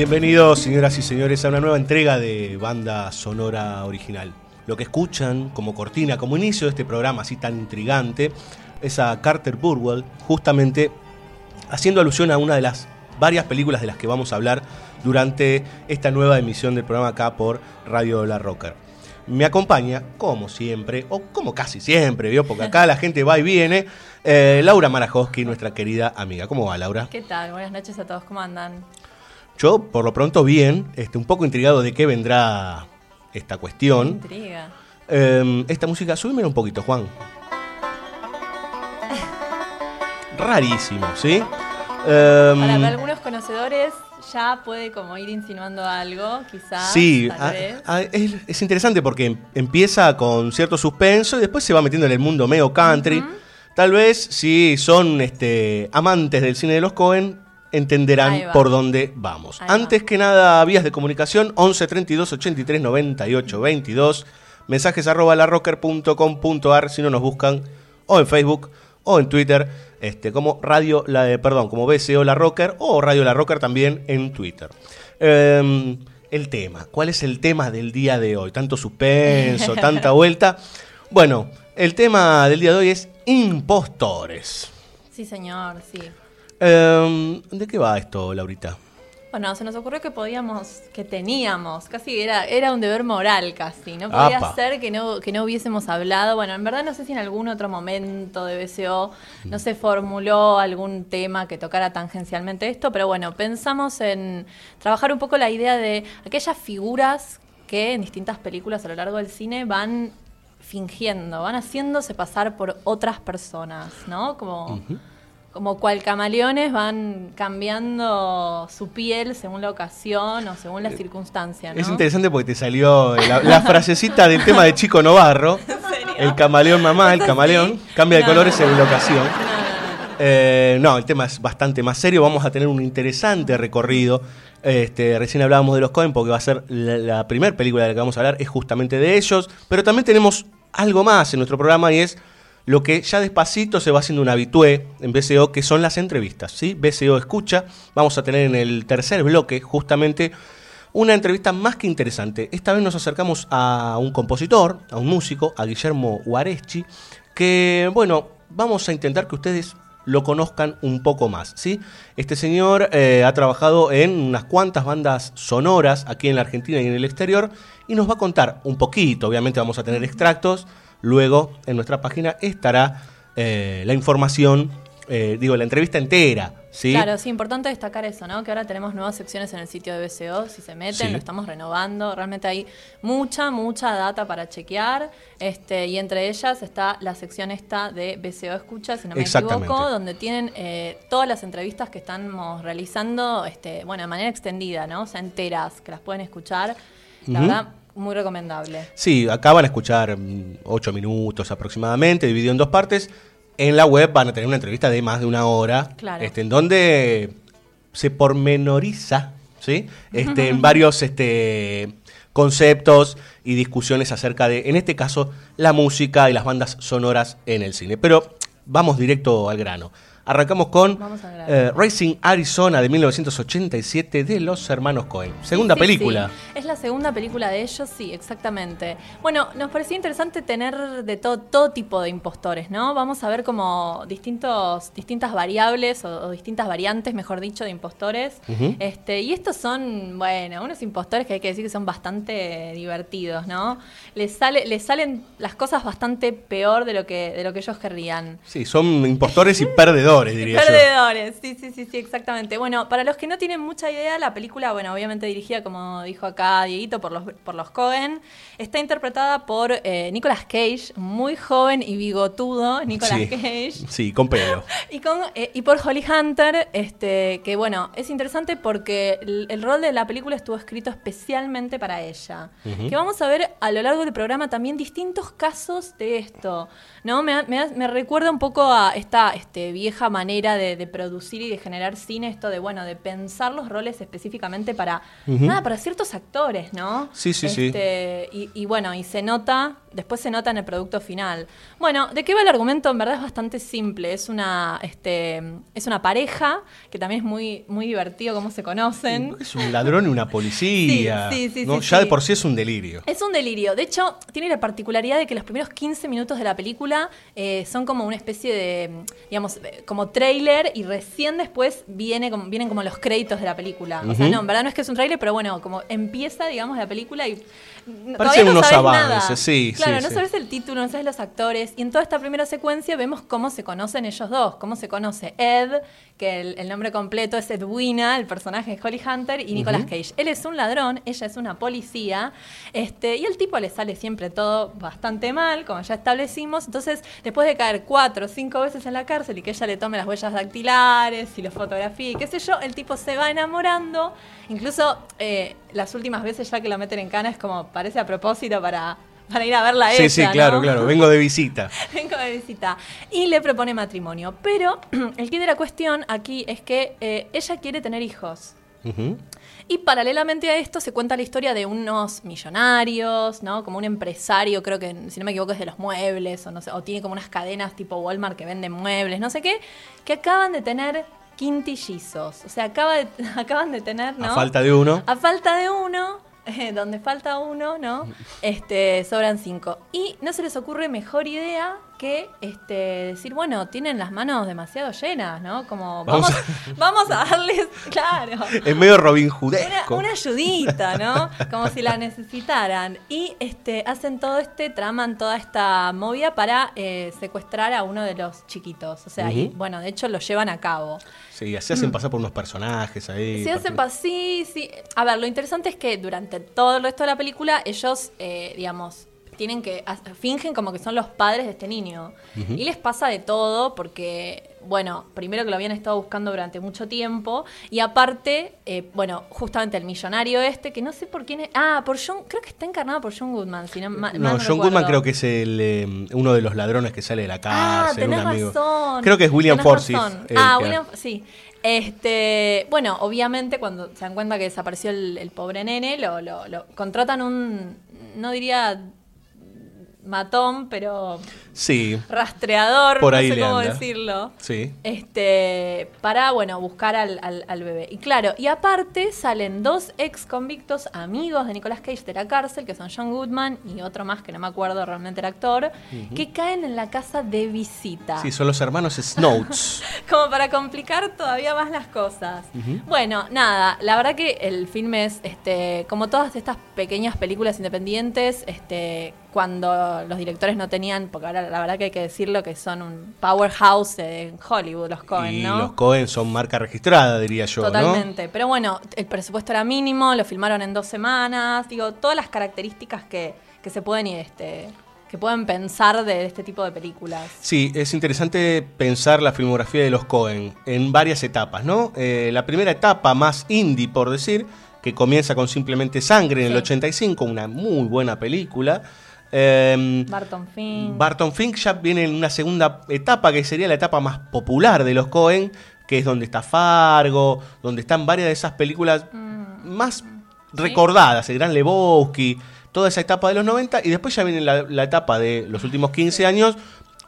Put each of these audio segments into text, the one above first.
Bienvenidos, señoras y señores, a una nueva entrega de Banda Sonora Original. Lo que escuchan como cortina, como inicio de este programa así tan intrigante, es a Carter Burwell, justamente haciendo alusión a una de las varias películas de las que vamos a hablar durante esta nueva emisión del programa acá por Radio La Rocker. Me acompaña, como siempre, o como casi siempre, ¿vio? porque acá la gente va y viene, eh, Laura Marajowski, nuestra querida amiga. ¿Cómo va, Laura? ¿Qué tal? Buenas noches a todos, ¿cómo andan? Yo, por lo pronto, bien, este, un poco intrigado de qué vendrá esta cuestión. Intriga. Eh, esta música, súbeme un poquito, Juan. Rarísimo, ¿sí? Eh, Para algunos conocedores ya puede como ir insinuando algo, quizás. Sí, tal a- vez. a- es, es interesante porque em- empieza con cierto suspenso y después se va metiendo en el mundo medio country. Tal vez si son este, amantes del cine de los Cohen, entenderán va. por dónde vamos. Ahí va. Antes que nada, vías de comunicación 11 32 83 98 22, mensajes arroba larrocker.com.ar si no nos buscan, o en Facebook o en Twitter, este, como Radio La de, perdón, como BCO La Rocker o Radio La Rocker también en Twitter. Em, el tema, ¿cuál es el tema del día de hoy? Tanto suspenso, tanta vuelta. Bueno, el tema del día de hoy es impostores. Sí, señor, sí. Em, ¿De qué va esto, Laurita? Bueno, se nos ocurrió que podíamos, que teníamos, casi era, era un deber moral casi, no podía Apa. ser que no, que no hubiésemos hablado, bueno, en verdad no sé si en algún otro momento de BCO no se formuló algún tema que tocara tangencialmente esto, pero bueno, pensamos en trabajar un poco la idea de aquellas figuras que en distintas películas a lo largo del cine van fingiendo, van haciéndose pasar por otras personas, ¿no? Como como cual camaleones van cambiando su piel según la ocasión o según la circunstancia, ¿no? Es interesante porque te salió la, la frasecita del tema de Chico Novarro. El camaleón mamá, el camaleón, sí. cambia de No, colores según la ocasión. Eh, no, el tema es bastante más serio. Vamos a tener un interesante recorrido. Este, recién hablábamos de los Cohen porque va a ser la, la primera película de la que vamos a hablar, es justamente de ellos. Pero también tenemos algo más en nuestro programa y es lo que ya despacito se va haciendo un habitué en BCO, que son las entrevistas. ¿sí? BCO escucha. Vamos a tener en el tercer bloque justamente una entrevista más que interesante. Esta vez nos acercamos a un compositor, a un músico, a Guillermo Guareschi, que, bueno, vamos a intentar que ustedes lo conozcan un poco más, ¿sí? Este señor eh, ha trabajado en unas cuantas bandas sonoras aquí en la Argentina y en el exterior y nos va a contar un poquito, obviamente vamos a tener extractos, luego en nuestra página estará eh, la información, eh, digo, la entrevista entera, ¿sí? Claro, sí, importante destacar eso, ¿no? Que ahora tenemos nuevas secciones en el sitio de BCO, si se meten, Sí. lo estamos renovando, realmente hay mucha, mucha data para chequear, este, y entre ellas está la sección esta de BCO Escucha, si no me equivoco, donde tienen eh, todas las entrevistas que estamos realizando, este, bueno, de manera extendida, ¿no? O sea, enteras, que las pueden escuchar, la verdad, muy recomendable. Sí, acá van a escuchar mm, ocho minutos aproximadamente, dividido en dos partes. En la web van a tener una entrevista de más de una hora, Claro. este, en donde se pormenoriza, ¿sí? Este, en varios este, conceptos y discusiones acerca de, en este caso, la música y las bandas sonoras en el cine. Pero vamos directo al grano. Arrancamos con eh, Racing Arizona de 1987 de los hermanos Cohen. Segunda Sí, sí, película. sí. Es la segunda película de ellos, sí, exactamente. Bueno, nos parecía interesante tener de todo, todo tipo de impostores, ¿no? Vamos a ver como distintos, distintas variables o, o distintas variantes, mejor dicho, de impostores. Este, y estos son, bueno, unos impostores que hay que decir que son bastante divertidos, ¿no? Les, sale, les salen las cosas bastante peor de lo que, de lo que ellos querrían. Sí, son impostores y perdedores, diría yo. Perdedores, sí, sí, sí, sí, exactamente. Bueno, para los que no tienen mucha idea, la película, bueno, obviamente dirigida, como dijo acá Dieguito, por los, por los Cohen, está interpretada por eh, Nicolas Cage, muy joven y bigotudo, Nicolas Sí. Cage. Sí, con pelo. Y, con, eh, y por Holly Hunter, este, que bueno, es interesante porque el, el rol de la película estuvo escrito especialmente para ella. Que vamos a ver a lo largo del programa también distintos casos de esto. ¿no? Me, me recuerda un poco a esta este, vieja manera de, de producir y de generar cine, esto de bueno, de pensar los roles específicamente para, nada, para ciertos actores, ¿no? Sí, sí, sí. Este, y, y bueno, y se nota, después se nota en el producto final. Bueno, ¿de qué va el argumento? En verdad es bastante simple. Es una, este, es una pareja que también es muy, muy divertido cómo se conocen. Es un ladrón y una policía. Sí, sí, sí, ¿no? sí, ya de por sí es un delirio. Es un delirio. De hecho, tiene la particularidad de que los primeros 15 minutos de la película eh, son como una especie de, digamos, como trailer y recién después viene como, vienen como los créditos de la película. O sea, no, en verdad no es que es un trailer, pero bueno, como empieza, digamos, la película y... no unos sabes avances, nada. sí, Claro, sí, no sí. sabes el título, no sabes los actores. Y en toda esta primera secuencia vemos cómo se conocen ellos dos, cómo se conoce Ed, que el, el nombre completo es Edwina, el personaje de Holly Hunter, y Nicolas Cage. Él es un ladrón, ella es una policía, este, y al tipo le sale siempre todo bastante mal, como ya establecimos. Entonces, después de caer cuatro o cinco veces en la cárcel y que ella le tome las huellas dactilares y lo fotografía y qué sé yo, el tipo se va enamorando. Incluso eh, las últimas veces ya que lo meten en cana es como parece a propósito para, para ir a verla a Sí, ella, sí, claro, ¿no? claro. Vengo de visita. Vengo de visita. Y le propone matrimonio. Pero el quid de la cuestión aquí es que eh, ella quiere tener hijos. Y paralelamente a esto se cuenta la historia de unos millonarios, ¿no? Como un empresario, creo que, si no me equivoco, es de los muebles, o no sé, o tiene como unas cadenas tipo Walmart que venden muebles, no sé qué, que acaban de tener quintillizos. O sea, acaba de- acaban de tener, ¿no? A falta de uno. A falta de uno, donde falta uno, ¿no? Este, sobran cinco. Y no se les ocurre mejor idea que este, decir, bueno, tienen las manos demasiado llenas, ¿no? Como Vamos vamos, vamos a darles, claro. Es medio Robin Una, Hoodesco. una ayudita, ¿no? Como si la necesitaran. Y este, hacen todo este, traman toda esta movida para eh, secuestrar a uno de los chiquitos. O sea, y Ujú. bueno, de hecho lo llevan a cabo. Sí, así hacen pasar por unos personajes ahí. Se hacen pas- sí, sí. A ver, lo interesante es que durante todo el resto de la película ellos, eh, digamos, tienen que fingen como que son los padres de este niño y les pasa de todo porque bueno primero que lo habían estado buscando durante mucho tiempo y aparte eh, bueno justamente el millonario este que no sé por quién es ah por John creo que está encarnado por John Goodman si no, ma- mal No, John recuerdo. Goodman creo que es el, eh, uno de los ladrones que sale de la Ah, cárcel, un amigo. razón. Creo que es William Forsyth. Ah, que- William, sí. Este, bueno, obviamente cuando se dan cuenta que desapareció el, el pobre nene, lo, lo- lo- contratan un, no diría matón, pero Sí, rastreador, Por no ahí sé le cómo anda. decirlo. sí. Este, para, bueno, buscar al, al- al bebé. Y claro, y aparte salen dos ex convictos amigos de Nicolas Cage de la cárcel, que son John Goodman y otro más que no me acuerdo realmente el actor, que caen en la casa de visita. Sí, son los hermanos Snouts. Como para complicar todavía más las cosas. Bueno, nada, la verdad que el filme es, este, como todas estas pequeñas películas independientes, este, cuando los directores no tenían, porque ahora la verdad que hay que decirlo que son un powerhouse en Hollywood, los Cohen, y ¿no? los Cohen son marca registrada, diría yo, ¿no? Totalmente. Pero bueno, el presupuesto era mínimo, lo filmaron en dos semanas, digo, todas las características que, que se pueden este, que pueden pensar de este tipo de películas. Sí, es interesante pensar la filmografía de los Cohen en varias etapas, ¿no? Eh, la primera etapa, más indie, por decir, que comienza con Simplemente Sangre en el Sí. 85, una muy buena película. Eh, Barton Fink. Barton Fink ya viene en una segunda etapa, que sería la etapa más popular de los Cohen, que es donde está Fargo, donde están varias de esas películas más recordadas, el Gran Lebowski, toda esa etapa de los 90, y después ya viene la, la etapa de los últimos 15 años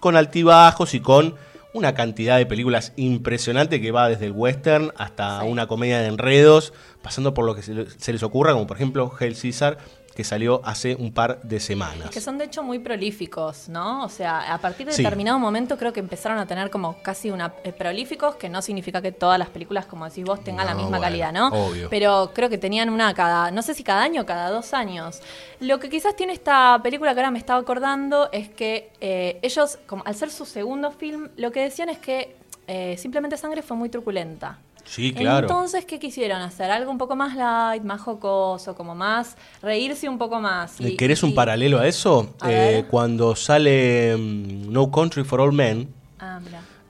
con altibajos y con una cantidad de películas impresionante que va desde el western hasta una comedia de enredos, pasando por lo que se les ocurra, como por ejemplo Hell Caesar, que salió hace un par de semanas. Que son de hecho muy prolíficos, ¿no? O sea, a partir de Sí. determinado momento creo que empezaron a tener como casi una eh, prolíficos, que no significa que todas las películas, como decís vos, tengan la misma bueno, calidad, ¿no? obvio. Pero creo que tenían una cada, no sé si cada año o cada dos años. Lo que quizás tiene esta película que ahora me estaba acordando es que eh, ellos, como al ser su segundo film, lo que decían es que eh, simplemente Sangre fue muy truculenta. Sí, claro. Entonces, ¿qué quisieron hacer? Algo un poco más light, más jocoso, como más reírse un poco más. Y- ¿Querés un paralelo a eso? A Eh, cuando sale mm, No Country for All Men, Ah,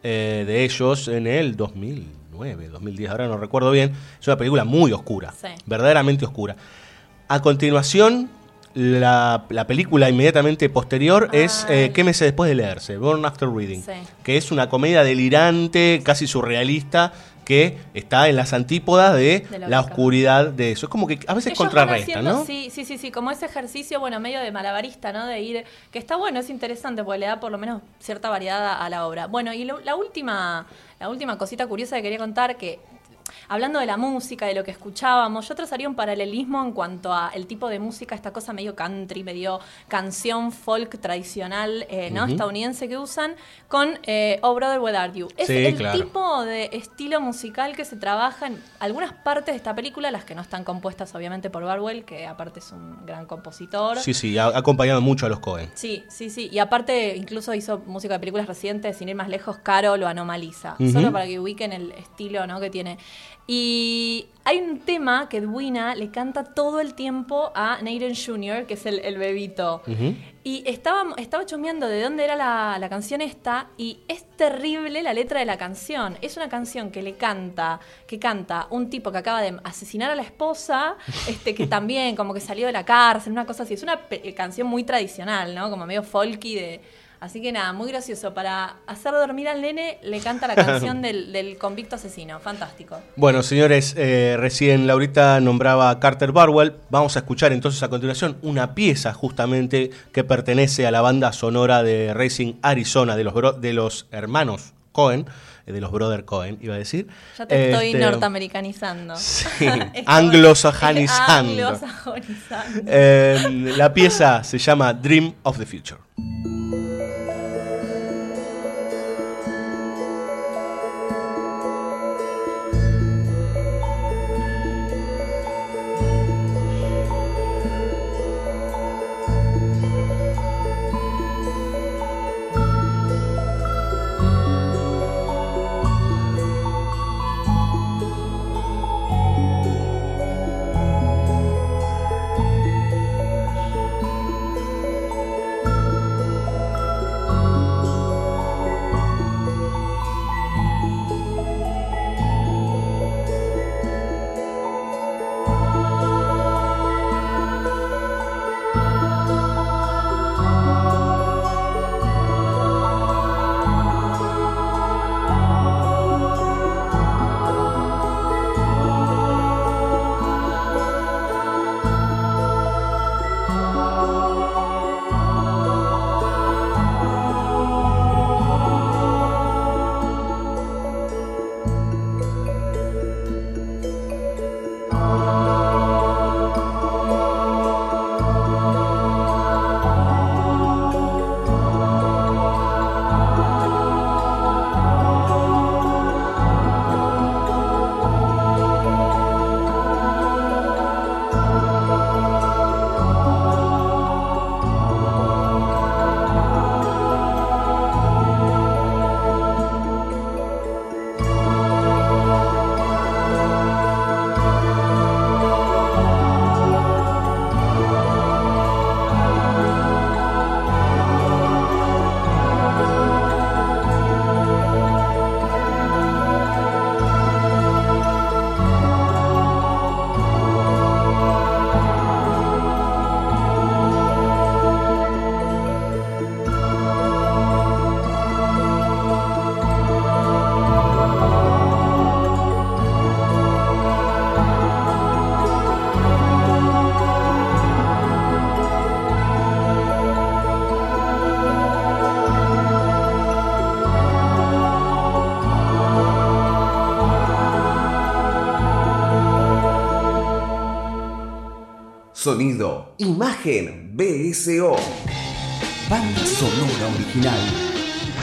eh, de ellos en el 2009, 2010, ahora no recuerdo bien. Es una película muy oscura, Sí. verdaderamente oscura. A continuación, la, la película inmediatamente posterior es eh, ¿Qué meses después de leerse? Born After Reading, Sí. que es una comedia delirante, casi surrealista, que está en las antípodas de, la oscuridad de eso. Es como que a veces Ellos contrarresta, ¿no? Sí, sí, sí, sí, como ese ejercicio, bueno, medio de malabarista, ¿no? De ir, que está bueno, es interesante, porque le da por lo menos cierta variedad a, a la obra. Bueno, y lo- la última, la última cosita curiosa que quería contar, que hablando de la música, de lo que escuchábamos, yo trazaría un paralelismo en cuanto a el tipo de música, esta cosa medio country, medio canción folk tradicional, eh. Estadounidense que usan, con eh, Oh Brother, Where Are You? Es Sí, el claro. tipo de estilo musical que se trabaja en algunas partes de esta película, las que no están compuestas obviamente por Barwell, que aparte es un gran compositor. Sí, sí, ha acompañado mucho a los Cohen. Sí, sí, sí. Y aparte, incluso hizo música de películas recientes, sin ir más lejos, Caro lo anomaliza. Solo para que ubiquen el estilo ¿no? que tiene. Y hay un tema que Edwina le canta todo el tiempo a Nathan Jr., que es el, el bebito. Y estaba, estaba chusmeando de dónde era la, la canción esta y es terrible la letra de la canción. Es una canción que le canta, que canta un tipo que acaba de asesinar a la esposa, este que también como que salió de la cárcel, una cosa así. Es una pe- canción muy tradicional, ¿no? Como medio folky de... Así que nada, muy gracioso. Para hacer dormir al nene le canta la canción del, del convicto asesino. Fantástico. Bueno, señores, eh, recién Laurita nombraba a Carter Barwell. Vamos a escuchar entonces a continuación una pieza justamente que pertenece a la banda sonora de Racing Arizona, de los, de los hermanos Cohen, de los brother Cohen, iba a decir. Ya te estoy Este, norteamericanizando. Sí, anglosajonizando. Anglosajonizando. Eh, la pieza se llama Dream of the Future. Sonido, imagen, BSO. Banda sonora original.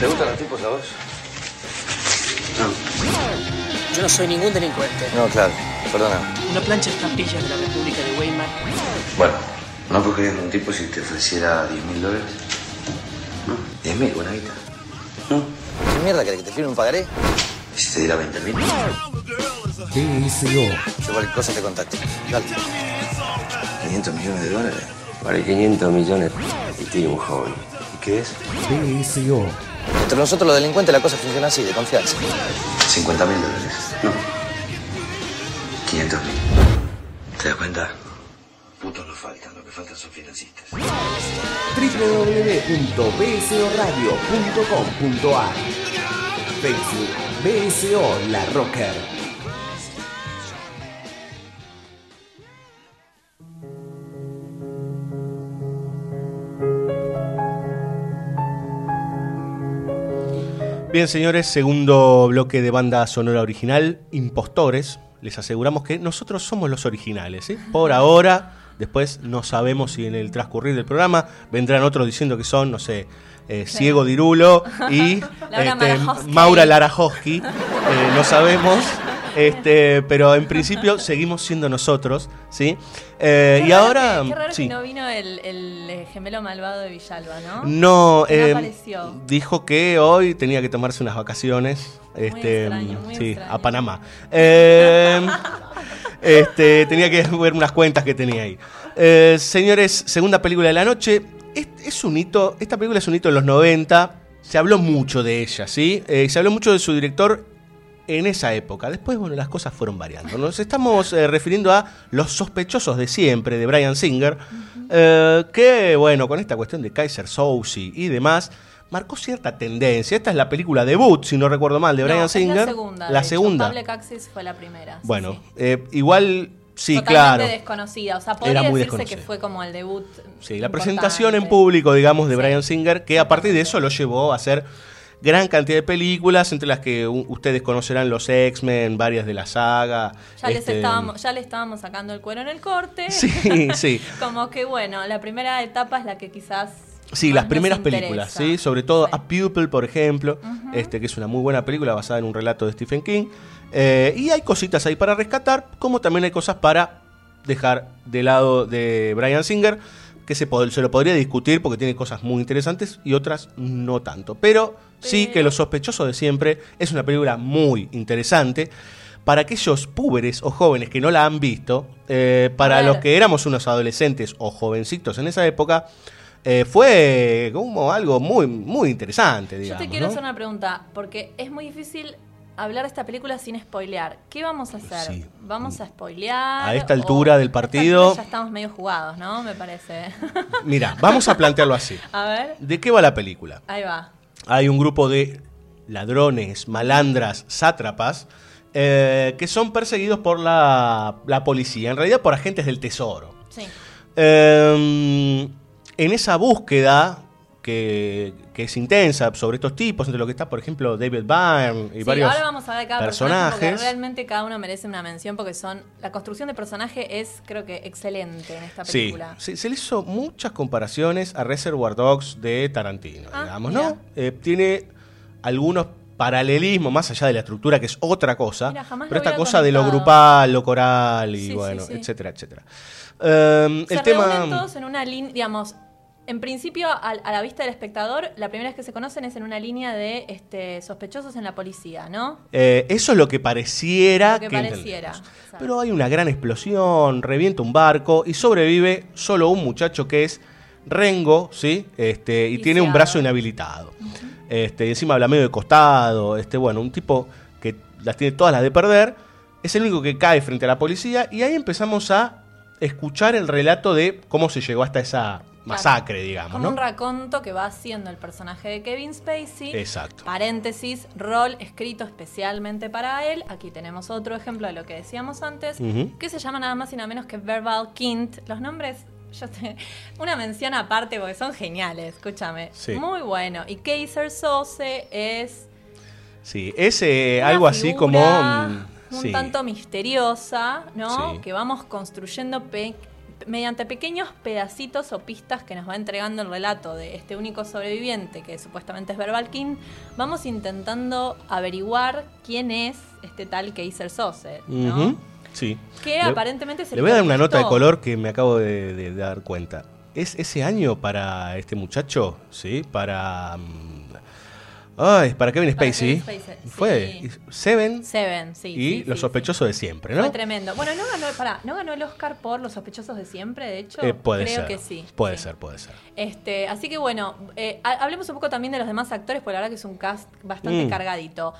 ¿Te gustan los tipos a vos? Yo no soy ningún delincuente. No, claro, perdona. Una plancha estampillas de la República de Weimar. Bueno, ¿no cogerías un tipo si te ofreciera 10 mil dólares? ¿No? 10 mil, buena guita. ¿No? ¿Qué mierda querés que te firme un pagaré? ¿Y si te diera 20 mil? BSO. Yo cualquier cosa te contacto. Dale. 500 millones de dólares. Vale 500 millones y tiene un joven. ¿Y qué es? BSO. Entre nosotros los delincuentes la cosa funciona así, de confianza. 50 mil dólares. No. 500 mil. ¿Te das cuenta? Putos no faltan, lo que faltan son financistas. www.bsoradio.com.ar Facebook BSO La Rocker. Bien, señores, segundo bloque de banda sonora original, Impostores. Les aseguramos que nosotros somos los originales, ¿sí? Por ahora, después no sabemos si en el transcurrir del programa vendrán otros diciendo que son, no sé, eh, Ciego Dirulo y Laura este. Maura Larajowski. Eh, no sabemos. Este, pero en principio seguimos siendo nosotros, ¿sí? Eh, y raro ahora. que- Qué raro sí. que no vino el, el, eh, gemelo malvado de Villalba, ¿no? No, eh, apareció. dijo que hoy tenía que tomarse unas vacaciones. este, extraño, muy sí, extraño. a Panamá. Eh, este, tenía que ver unas cuentas que tenía ahí. Señores, segunda película de la noche. Es, es un hito, esta película es un hito en los 90. Se habló mucho de ella, ¿sí? Eh, se habló mucho de su director en esa época. Después, bueno, las cosas fueron variando. Nos estamos eh, refiriendo a Los sospechosos de siempre, de Brian Singer, eh, que, bueno, con esta cuestión de Kaiser Souse y demás, marcó cierta tendencia. Esta es la película debut, si no recuerdo mal, de No, Brian Singer. la segunda. La segunda. Access fue la primera. Bueno, sí. eh, igual, sí, Totalmente claro. desconocida. O sea, podría Era muy decirse que fue como el debut. Sí, la importante. presentación en público, digamos, de Sí. Brian Singer, que a partir de eso lo llevó a hacer gran cantidad de películas, entre las que ustedes conocerán los X-Men, varias de la saga. Ya, les este, estábamos, ya le estábamos sacando el cuero en el corte. Sí, sí. como que bueno, la primera etapa es la que quizás. Sí, las primeras películas, sí, sobre todo. A Pupil, por ejemplo, este que es una muy buena película basada en un relato de Stephen King. Eh, y hay cositas ahí para rescatar, como también hay cosas para dejar de lado de Brian Singer, que se, se lo podría discutir porque tiene cosas muy interesantes y otras no tanto. Pero sí que Los sospechosos de siempre es una película muy interesante. Para aquellos púberes o jóvenes que no la han visto, eh, para los que éramos unos adolescentes o jovencitos en esa época, eh, fue como algo muy, muy interesante, Yo digamos. te quiero ¿no? hacer una pregunta, porque es muy difícil hablar de esta película sin spoilear. ¿Qué vamos a hacer? Sí. ¿Vamos a spoilear? A esta altura del partido- altura Ya estamos medio jugados, ¿no? Me parece. Mira, vamos a plantearlo así. a ver, ¿De qué va la película? ahí va. Hay un grupo de ladrones, malandras, sátrapas, eh, que son perseguidos por la, la policía, en realidad por agentes del tesoro. Sí. Eh, en esa búsqueda que, que es intensa sobre estos tipos, entre lo que está, por ejemplo, David Byrne y Sí, varios ahora vamos a ver cada personaje. porque personajes. realmente cada uno merece una mención porque son. La construcción de personaje es, creo que, excelente en esta película. sí, se le hizo muchas comparaciones a Reservoir Dogs de Tarantino, Ah, digamos. ¿no? Eh, tiene algunos paralelismos más allá de la estructura, que es otra cosa, Mira, pero esta cosa de lo grupal, lo coral y Sí, bueno, sí. etcétera, etcétera. Eh, Se el tema... todos en una línea, digamos. En principio, a, la vista del espectador, la primera vez que se conocen es en una línea de este, sospechosos en la policía, ¿no? Eh, eso es lo que pareciera Lo que pareciera. Pero hay una gran explosión, revienta un barco y sobrevive solo un muchacho que es Rengo, ¿sí? Este, y tiene un brazo inhabilitado. este, y encima habla medio de costado. Este, bueno, un tipo que las tiene todas las de perder. Es el único que cae frente a la policía. Y ahí empezamos a escuchar el relato de cómo se llegó hasta esa masacre, digamos, Como ¿no? un raconto que va haciendo el personaje de Kevin Spacey. Exacto. Paréntesis, rol escrito especialmente para él. Aquí tenemos otro ejemplo de lo que decíamos antes, Ujú. que se llama nada más y nada menos que Verbal Kint. Los nombres, yo te- una mención aparte porque son geniales, escúchame. Sí. Muy bueno. Y Kaiser Sose es Sí, es eh, algo así como... mm, un sí. tanto misteriosa, ¿no? Sí. Que vamos construyendo pe- mediante pequeños pedacitos o pistas que nos va entregando el relato de este único sobreviviente, que supuestamente es Verbal King, vamos intentando averiguar quién es este tal Kaiser Sose, ¿no? Ujú, Sí. Que Le- aparentemente se Le voy a dar una nota de color que me acabo de, de dar cuenta. ¿Es ese año para este muchacho? ¿Sí? Para. mm, Ay, para Kevin Para Spacey. Kevin Spacey, Fue sí. Seven Seven, sí. y sí, Los sí, sospechosos de siempre, ¿no? Fue tremendo. Bueno, no ganó, pará, ¿no ganó el Oscar por Los sospechosos de siempre, de hecho? Eh, puede Creo ser. que sí. Puede ser, puede ser. Este, así que bueno, eh, ha- hablemos un poco también de los demás actores, porque la verdad que es un cast bastante Mm. cargadito.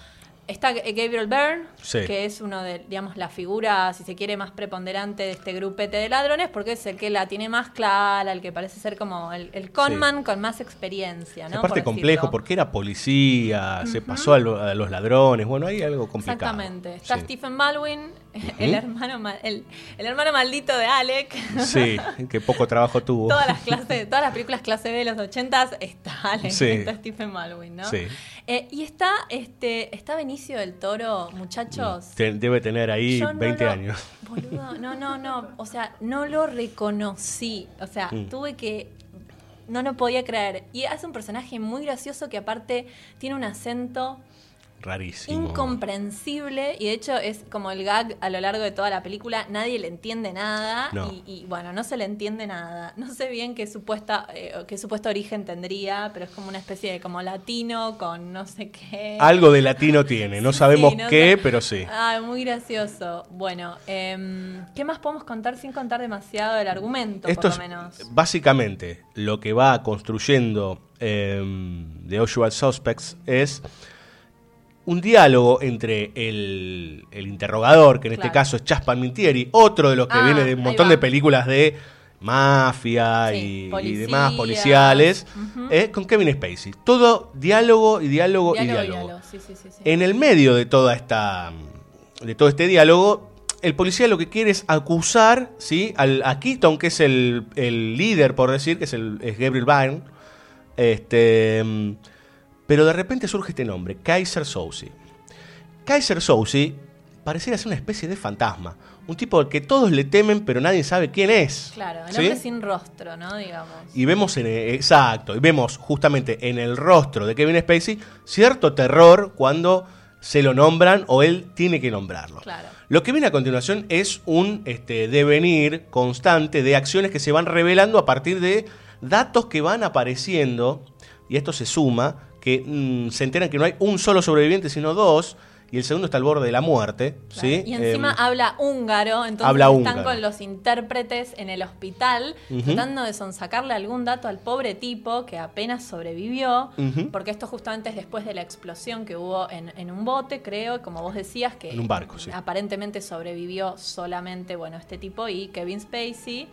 Está Gabriel Byrne, Sí. que es uno de, digamos, la figura, si se quiere, más preponderante de este grupete de ladrones, porque es el que la tiene más clara, el que parece ser como el, el conman con más experiencia, ¿no? Aparte Por complejo, decirlo. porque era policía, se pasó a, lo- a los ladrones. Bueno, hay algo complicado. Exactamente. Está Sí. Stephen Baldwin, el, hermano, ma- el, el hermano maldito de Alec. Sí, que poco trabajo tuvo. todas las clases, todas las películas clase B de los ochentas está Alec, Sí. está Stephen Baldwin, ¿no? Sí. Eh, y está, este, está Benicio del Toro, muchachos. Te- debe tener ahí Yo no 20 lo- años. Boludo, no, no, no. O sea, no lo reconocí. O sea, Mm. tuve que. No lo podía creer. Y hace un personaje muy gracioso que aparte tiene un acento Rarísimo. incomprensible y de hecho es como el gag a lo largo de toda la película, nadie le entiende nada No. y, y, bueno, no se le entiende nada. No sé bien qué supuesta eh, qué supuesto origen tendría, pero es como una especie de como latino con no sé qué. Algo de latino tiene, no Sí, sabemos no qué, sé. pero sí. Ah, muy gracioso. Bueno, em, ¿qué más podemos contar sin contar demasiado del argumento, Esto por es lo menos? básicamente lo que va construyendo eh, The Usual Suspects es un diálogo entre el, el interrogador, que en este caso es Chas Palminteri, otro de los que Ah, viene de un montón de películas de mafia Sí, y- demás policiales, Ujú. eh, con Kevin Spacey. Todo diálogo y diálogo, y Diálogo y diálogo. diálogo, sí, sí, sí, sí. En el medio de toda esta de todo este diálogo, el policía lo que quiere es acusar ¿sí? Al, a Keaton, que es el, el líder, por decir, que es, el, es Gabriel Byrne. Este, pero de repente surge este nombre, Kaiser Souse. Kaiser Souse pareciera ser una especie de fantasma. Un tipo al que todos le temen, pero nadie sabe quién es. Claro, el ¿sí? hombre sin rostro, ¿no? Digamos. Y vemos en exacto, y vemos justamente en el rostro de Kevin Spacey cierto terror cuando se lo nombran o él tiene que nombrarlo. Claro. Lo que viene a continuación es un este, devenir constante de acciones que se van revelando a partir de datos que van apareciendo, y esto se suma, que mm, se enteran que no hay un solo sobreviviente, sino dos, y el segundo está al borde de la muerte. ¿sí? Y encima Em, habla húngaro, entonces habla están húngaro. con los intérpretes en el hospital tratando de sonsacarle algún dato al pobre tipo que apenas sobrevivió, porque esto justamente es después de la explosión que hubo en, en un bote, creo, como vos decías, que En un barco, sí. aparentemente sobrevivió solamente, bueno, este tipo y Kevin Spacey.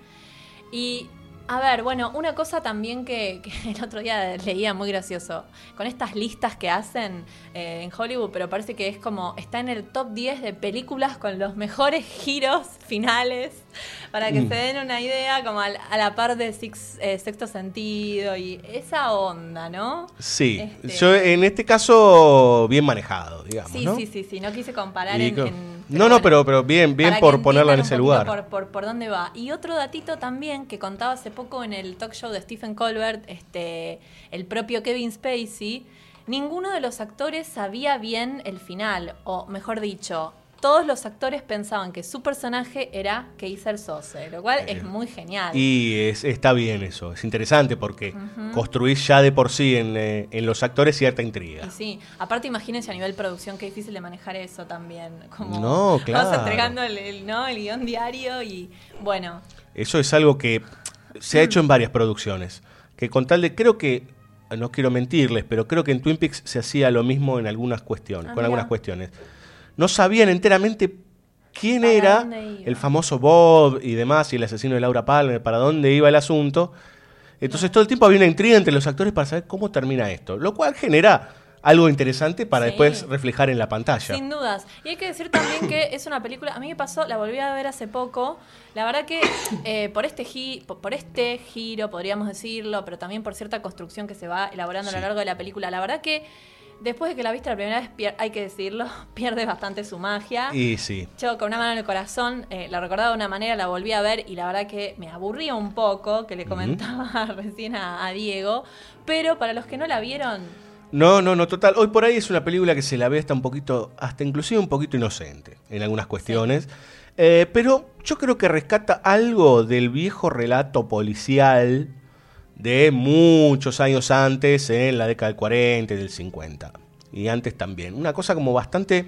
Y a ver, bueno, una cosa también que, que el otro día leía muy gracioso, con estas listas que hacen eh, en Hollywood, pero parece que es como, está en el top 10 de películas con los mejores giros finales, para que Mm. se den una idea, como al- a, la par de Six- eh, Sexto Sentido y esa onda, ¿no? Sí, Este- yo en este caso bien manejado, digamos. Sí, ¿no? sí, sí, sí, no quise comparar Y en... en- no, no, pero, pero bien, bien por que ponerlo en ese lugar. Por, por, por dónde va. Y otro datito también que contaba hace poco en el talk show de Stephen Colbert, este, el propio Kevin Spacey, ninguno de los actores sabía bien el final, o mejor dicho, todos los actores pensaban que su personaje era Kaiser Sose, lo cual es muy genial. Y es- está bien eso, es interesante porque Ujú. construís ya de por sí en, eh, en los actores cierta intriga. Y sí, aparte imagínense a nivel producción qué difícil de manejar eso también. Como No, claro. Vas entregando el, el- ¿no? el guion diario y bueno, Eso es algo que se ha hecho en varias producciones. Que con tal de, creo que, no quiero mentirles, pero creo que en Twin Peaks se hacía lo mismo en algunas cuestiones, Ah, con mira. algunas cuestiones. No sabían enteramente quién ¿Para era el famoso Bob y demás, y el asesino de Laura Palmer, para dónde iba el asunto. Entonces todo el tiempo había una intriga entre los actores para saber cómo termina esto, lo cual genera algo interesante para Sí. después reflejar en la pantalla. Sin dudas. Y hay que decir también que es una película, a mí me pasó, la volví a ver hace poco, la verdad que eh, por, este gi- por este giro, podríamos decirlo, pero también por cierta construcción que se va elaborando a lo largo de la película, la verdad que Después de que la viste la primera vez, hay que decirlo, pierde bastante su magia. Y sí. Yo con una mano en el corazón eh, la recordaba de una manera, la volví a ver y la verdad que me aburría un poco, que le comentaba recién a, a Diego. Pero para los que no la vieron, No, no, no, total. Hoy por ahí es una película que se la ve hasta un poquito, hasta inclusive un poquito inocente en algunas cuestiones. Eh, pero yo creo que rescata algo del viejo relato policial de muchos años antes, en la década del 40 y del 50. Y antes también. Una cosa como bastante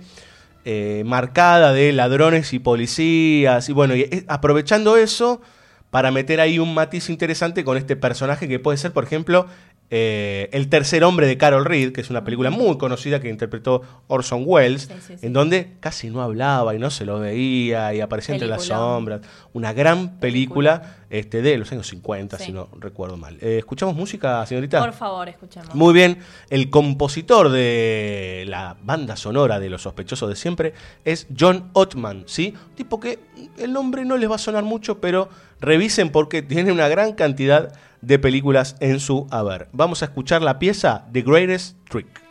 eh, marcada de ladrones y policías. Y bueno, y, eh, aprovechando eso para meter ahí un matiz interesante con este personaje que puede ser, por ejemplo, eh, El tercer hombre de Carol Reed, que es una película muy conocida que interpretó Orson Welles, Sí, sí, sí. en donde casi no hablaba y no se lo veía y aparecía entre las sombras. Una gran película este, de los años 50, Sí. si no recuerdo mal. Eh, ¿Escuchamos música, señorita? por favor, escuchemos. Muy bien, el compositor de la banda sonora de Los Sospechosos de Siempre es John Ottman, ¿sí? Tipo que el nombre no les va a sonar mucho, pero revisen porque tiene una gran cantidad de películas en su haber. Vamos a escuchar la pieza The Greatest Trick.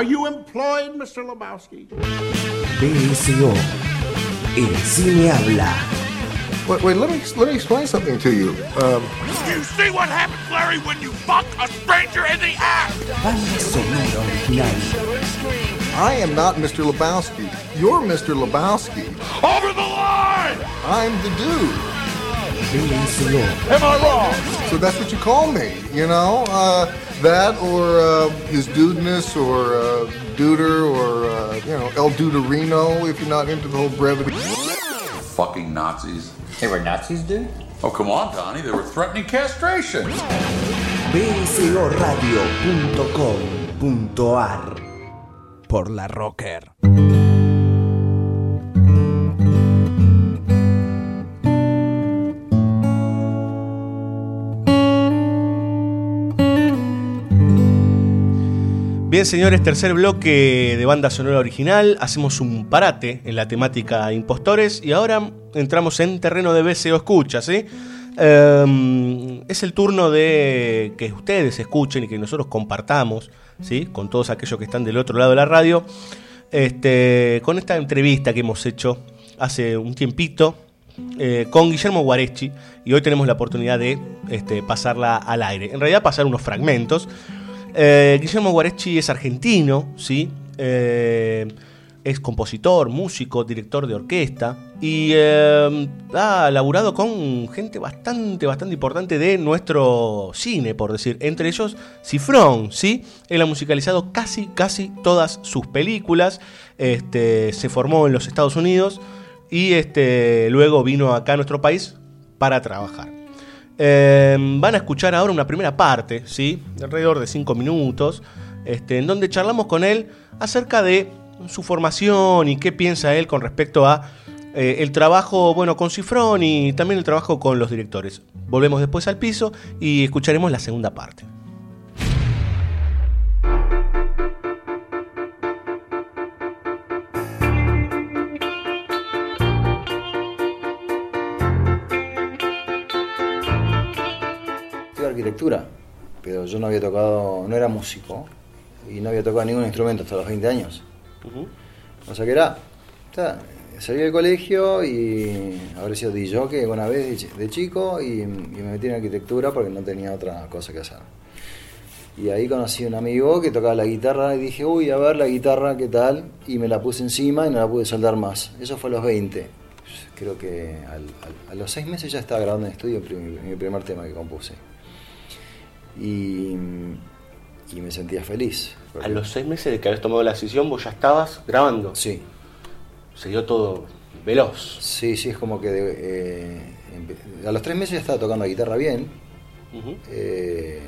Are you employed, Mr. Lebowski? BSO. El cine habla. Wait, wait, let me let me explain something to you. Um, You see what happens, Larry, when you fuck a stranger in the ass? Banda sonora original. I am not Mr. Lebowski. You're Mr. Lebowski. Over the line! I'm the dude. BSO. Am I wrong? So that's what you call me, you know? Uh, that or uh, his dudeness or uh, duder or, uh, you know, El Duderino if you're not into the whole brevity. Fucking Nazis. They were Nazis, dude? Oh, come on, Donnie. They were threatening castration. bsoradio.com.ar Por la Rocker. Bien, señores, tercer bloque de banda sonora original. Hacemos un parate en la temática impostores y ahora entramos en terreno de BCO Escucha, ¿sí? Eh, es el turno de que ustedes escuchen y que nosotros compartamos, ¿sí? Con todos aquellos que están del otro lado de la radio. Este, con esta entrevista que hemos hecho hace un tiempito eh, con Guillermo Guareschi y hoy tenemos la oportunidad de este, pasarla al aire. En realidad pasar unos fragmentos. Eh, Guillermo Guareschi es argentino, ¿sí? Eh, es compositor, músico, director de orquesta y eh, ha laburado con gente bastante, bastante importante de nuestro cine, por decir. Entre ellos, Cifrón, ¿sí? Él ha musicalizado casi, casi todas sus películas. Este, se formó en los Estados Unidos y este, luego vino acá a nuestro país para trabajar. Eh, van a escuchar ahora una primera parte, ¿sí? De alrededor de 5 minutos, este, en donde charlamos con él acerca de su formación y qué piensa él con respecto a eh, el trabajo, bueno, con Cifrón y también el trabajo con los directores. Volvemos después al piso y escucharemos la segunda parte. Arquitectura, pero yo no había tocado, no era músico y no había tocado ningún instrumento hasta los 20 años. O sea que era, salí del colegio y habré sido DJ una vez de chi- de chico y, y me metí en arquitectura porque no tenía otra cosa que hacer. Y ahí conocí a un amigo que tocaba la guitarra y dije, uy, a ver la guitarra, ¿qué tal? Y me la puse encima y no la pude soldar más. Eso fue a los 20. Creo que al- al- a los 6 meses ya estaba grabando en estudio mi, mi primer tema que compuse. Y, y me sentía feliz. A los seis meses de que habías tomado la decisión, vos ya estabas grabando. Sí. Se dio todo veloz. Sí, sí, es como que de- eh, a los tres meses ya estaba tocando la guitarra bien. Eh,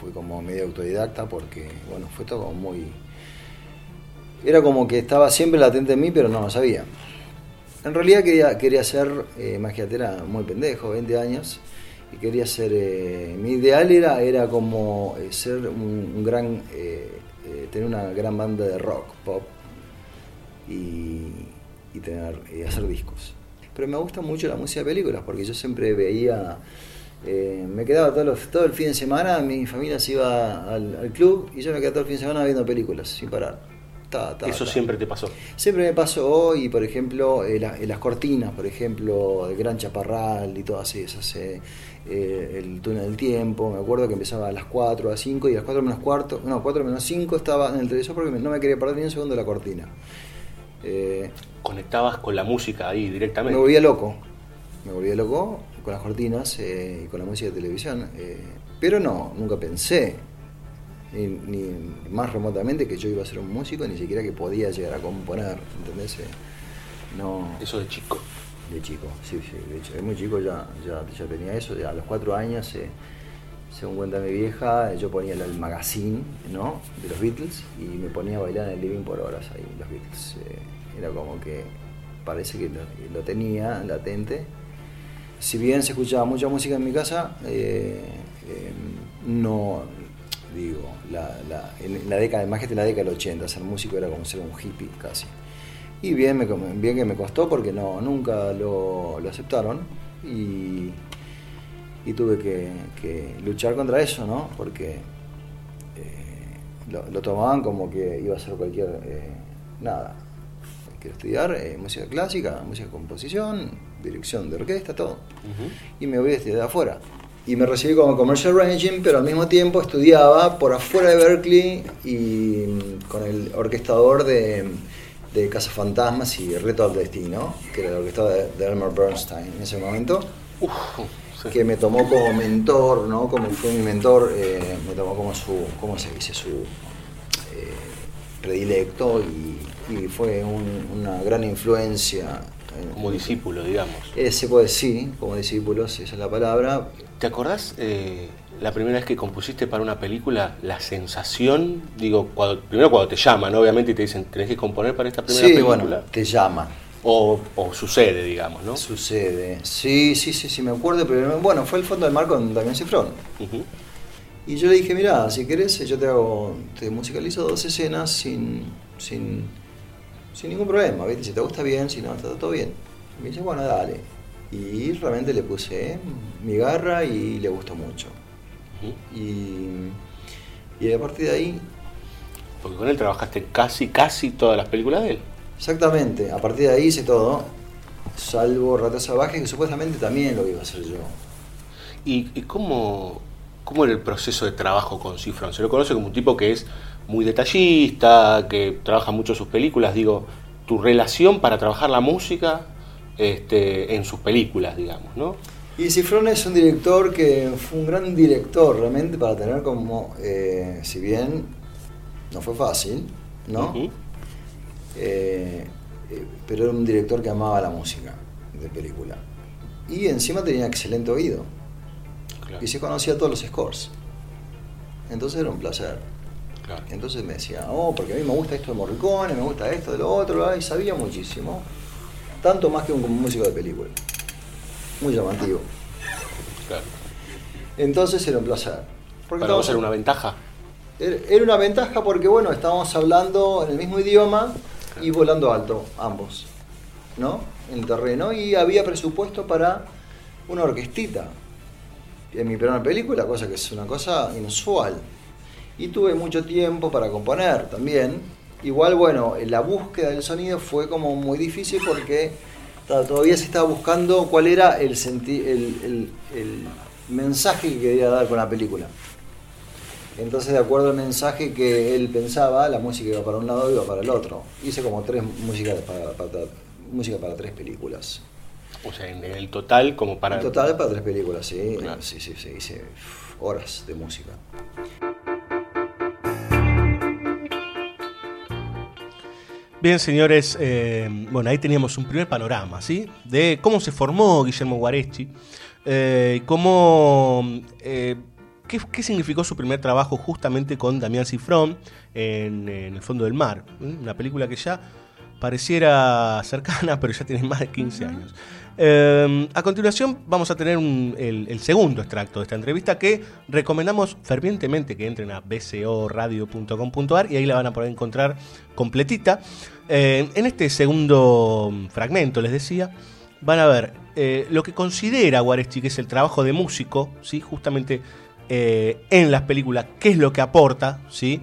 fui como medio autodidacta porque, bueno, fue todo muy... Era como que estaba siempre latente en mí, pero no lo sabía. En realidad quería, quería ser eh, magiatera muy pendejo, 20 años, y quería ser... eh, mi ideal era, era como eh, ser un, un gran... eh, tener una gran banda de rock, pop, y, y tener, y hacer discos. Pero me gusta mucho la música de películas, porque yo siempre veía... eh, me quedaba todos los- todo el fin de semana, mi familia se iba al, al club y yo me quedaba todo el fin de semana viendo películas, sin parar. Ta, ta, Eso ta. siempre te pasó. Siempre me pasó y, por ejemplo, eh, la- eh, las cortinas, por ejemplo, el Gran Chaparral y todas esas, eh, eh, el túnel del tiempo, me acuerdo que empezaba a las 4, a las 5 y a las 4 menos cuarto, no, 4 menos 5 estaba en el televisor porque no me quería perder ni un segundo de la cortina. Eh, Conectabas con la música ahí directamente. me volvía loco, me volvía loco con las cortinas eh, y con la música de televisión, eh, pero no, nunca pensé, ni, ni más remotamente que yo iba a ser un músico, ni siquiera que podía llegar a componer, ¿entendés? No. Eso de chico. De chico, sí, sí, de hecho, muy chico ya, ya, tenía eso, a los cuatro años, eh, según cuenta mi vieja, yo ponía el, el magazine, ¿no? De los Beatles y me ponía a bailar en el living por horas ahí, los Beatles. eh, era como que parece que lo, tenía latente. Si bien se escuchaba mucha música en mi casa, eh, eh, no, digo, la, la, en la década, imagínate la década del 80, ser músico era como ser un hippie casi. Y bien, me, bien que me costó porque no, nunca lo, lo aceptaron y, y tuve que, que luchar contra eso, ¿no? Porque eh, lo, lo tomaban como que iba a ser cualquier, eh, nada. Quiero estudiar eh, música clásica, música de composición, dirección de orquesta, todo. Y me voy a estudiar de afuera. Y me recibí como commercial arranging, pero al mismo tiempo estudiaba por afuera de Berkeley y mm, con el orquestador de, de Casa Fantasmas y Reto al Destino, que era el orquestador de, de Elmer Bernstein en ese momento. que me tomó como mentor, ¿no? Como fue mi mentor, eh, me tomó como su, ¿cómo se dice? Su eh, predilecto y, y fue un- una gran influencia. Como discípulo, digamos. Eh, se puede decir, como discípulos, esa es la palabra. ¿Te acordás eh, la primera vez que compusiste para una película la sensación? Digo, cuando, primero cuando te llaman, obviamente, y te dicen, tenés que componer para esta primera Sí, película. bueno, te llaman. O, o sucede, digamos, ¿no? Sucede. Sí, sí, sí, sí, me acuerdo, pero bueno, fue el fondo del mar con Damián Cifrón. Y yo le dije, mira, si querés, yo te hago, te musicalizo dos escenas sin, sin, sin ningún problema, ¿viste? Si te gusta bien, si no, está todo bien. Y me dice, bueno, dale. Y realmente le puse mi garra y le gustó mucho. Y, y a partir de ahí, Porque con él trabajaste casi, casi todas las películas de él. exactamente, a partir de ahí hice todo, salvo Rata Salvaje, que supuestamente también lo iba a hacer yo. ¿Y, y cómo, cómo era el proceso de trabajo con Cifrón? Se lo conoce como un tipo que es muy detallista, que trabaja mucho sus películas. Digo, tu relación para trabajar la música este, en sus películas, digamos, ¿no? Y Cifrón es un director que fue un gran director realmente para tener como, eh, si bien no fue fácil, ¿no? Eh, eh, pero era un director que amaba la música de película. Y encima tenía excelente oído. Claro. Y se conocía todos los scores. Entonces era un placer. Claro. Entonces me decía, oh, porque a mí me gusta esto de Morricone, me gusta esto de lo otro, y sabía muchísimo. Tanto más que un músico de película. Muy llamativo. Claro. Entonces era un placer. Porque ¿Para vos era una ventaja? era era una ventaja porque, bueno, estábamos hablando en el mismo idioma y volando alto, ambos, ¿no? En el terreno. Y había presupuesto para una orquestita. En mi primera película, cosa que es una cosa inusual. Y tuve mucho tiempo para componer también. Igual, bueno, la búsqueda del sonido fue como muy difícil porque todavía se estaba buscando cuál era el, senti- el, el- el mensaje que quería dar con la película. Entonces, de acuerdo al mensaje que él pensaba, la música iba para un lado y iba para el otro. Hice como tres músicas para, para- música para tres películas. O sea, en el total, como para. En total para tres películas, sí. Sí, sí, sí. Hice horas de música. Bien, señores, eh, bueno, ahí teníamos un primer panorama, ¿sí? De cómo se formó Guillermo Guareschi, eh, cómo, eh, qué, significó su primer trabajo justamente con Damián Cifrón en, en El Fondo del Mar, una película que ya pareciera cercana, pero ya tiene más de 15 años. Eh, a continuación vamos a tener un- el, el segundo extracto de esta entrevista que recomendamos fervientemente que entren a bcoradio.com.ar y ahí la van a poder encontrar completita. Eh, en este segundo fragmento, les decía, van a ver eh, lo que considera Guareschi que es el trabajo de músico, ¿sí? justamente eh, en las películas, qué es lo que aporta, ¿sí?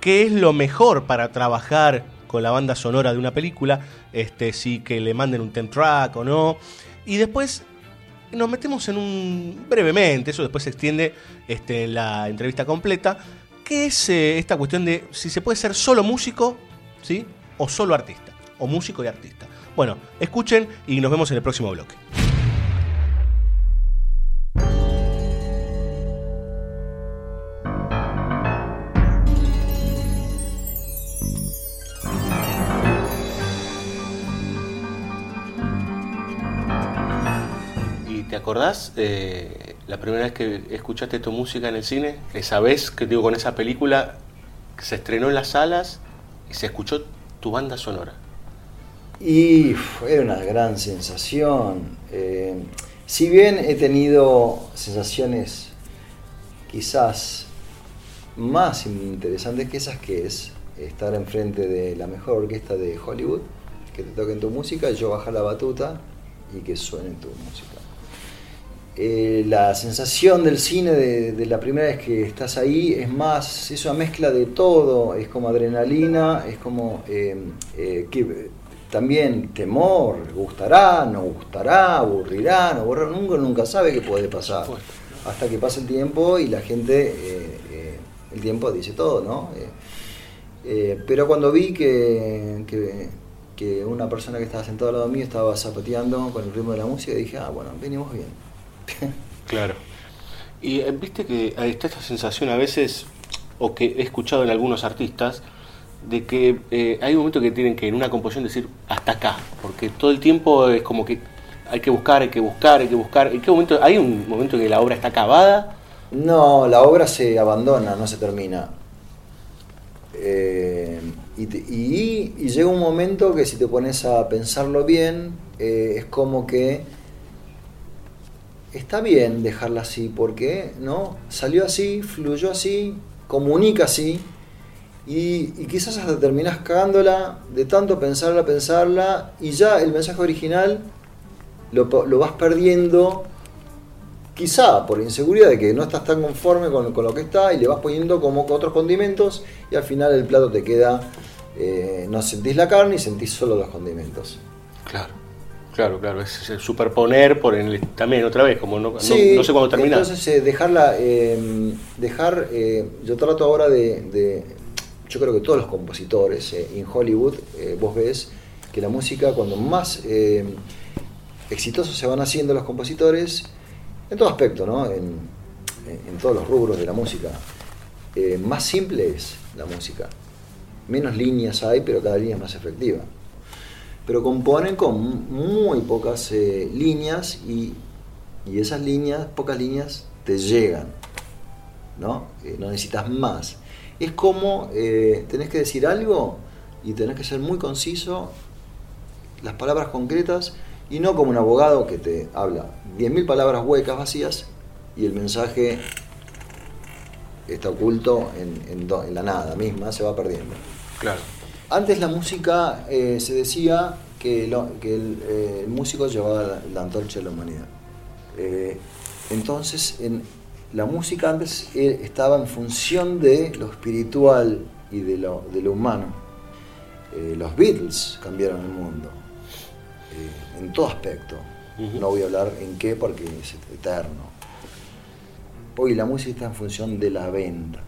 qué es lo mejor para trabajar con la banda sonora de una película, este, si que le manden un temp track o no. Y después nos metemos en un brevemente, eso después se extiende este, en la entrevista completa, que es eh, esta cuestión de si se puede ser solo músico, ¿sí? O solo artista, o músico y artista. Bueno, escuchen y nos vemos en el próximo bloque. Acordás eh, la primera vez que escuchaste tu música en el cine? Esa vez que digo con esa película se estrenó en las salas y se escuchó tu banda sonora. Y era una gran sensación. Eh, si bien he tenido sensaciones quizás más interesantes que esas, que es estar enfrente de la mejor orquesta de Hollywood, que te toquen tu música, yo bajar la batuta y que suene tu música. Eh, la sensación del cine de, de la primera vez que estás ahí es más, es una mezcla de todo, es como adrenalina, es como eh, eh, que, también temor, gustará, no gustará, aburrirá, no aburrirá, nunca, nunca sabe qué puede pasar. Hasta que pasa el tiempo y la gente, eh, eh, el tiempo dice todo, ¿no? Pero cuando vi que, que, que una persona que estaba sentada al lado mío estaba zapateando con el ritmo de la música, dije, ah, bueno, venimos bien. Claro. Y eh, viste que está esta sensación a veces, o que he escuchado en algunos artistas, de que eh, hay un momento que tienen que en una composición decir hasta acá, porque todo el tiempo es como que hay que buscar, hay que buscar, hay que buscar. ¿En qué momento? ¿Hay un momento en que la obra está acabada? No, la obra se abandona, no se termina. Eh, y, y- llega un momento que si te pones a pensarlo bien, es como que está bien dejarla así, porque no salió así, fluyó así, comunica así, y, quizás hasta terminás cagándola de tanto pensarla, pensarla, y ya el mensaje original lo, vas perdiendo quizá por inseguridad de que no estás tan conforme con, lo que está y le vas poniendo como otros condimentos y al final el plato te queda, eh, no sentís la carne y sentís solo los condimentos. Claro, claro, claro. Es, es superponer por el, también otra vez, como no, no- Sí, no sé cuándo termina. Entonces eh, dejarla, eh, dejar, eh, yo trato ahora de, de- yo creo que todos los compositores eh, en Hollywood, eh, vos ves que la música cuando más eh, exitosos se van haciendo los compositores, en todo aspecto, ¿no? en, en- en todos los rubros de la música, más simple es la música. Menos líneas hay, pero cada línea es más efectiva. Pero componen con muy pocas eh, líneas y, y esas líneas, pocas líneas, te llegan. ¿no? Eh, no necesitas más. Es como eh, tenés que decir algo y tenés que ser muy conciso, las palabras concretas, y no como un abogado que te habla 10.000 palabras huecas, vacías, y el mensaje está oculto en, en la nada misma, se va perdiendo. Claro. Antes la música eh, se decía que, lo- que el, eh, el músico llevaba la, la antorcha de la humanidad. Eh, entonces, en, la música antes estaba en función de lo espiritual y de lo, de lo humano. Los Beatles cambiaron el mundo, en todo aspecto. No voy a hablar en qué porque es eterno. Hoy la música está en función de la venta.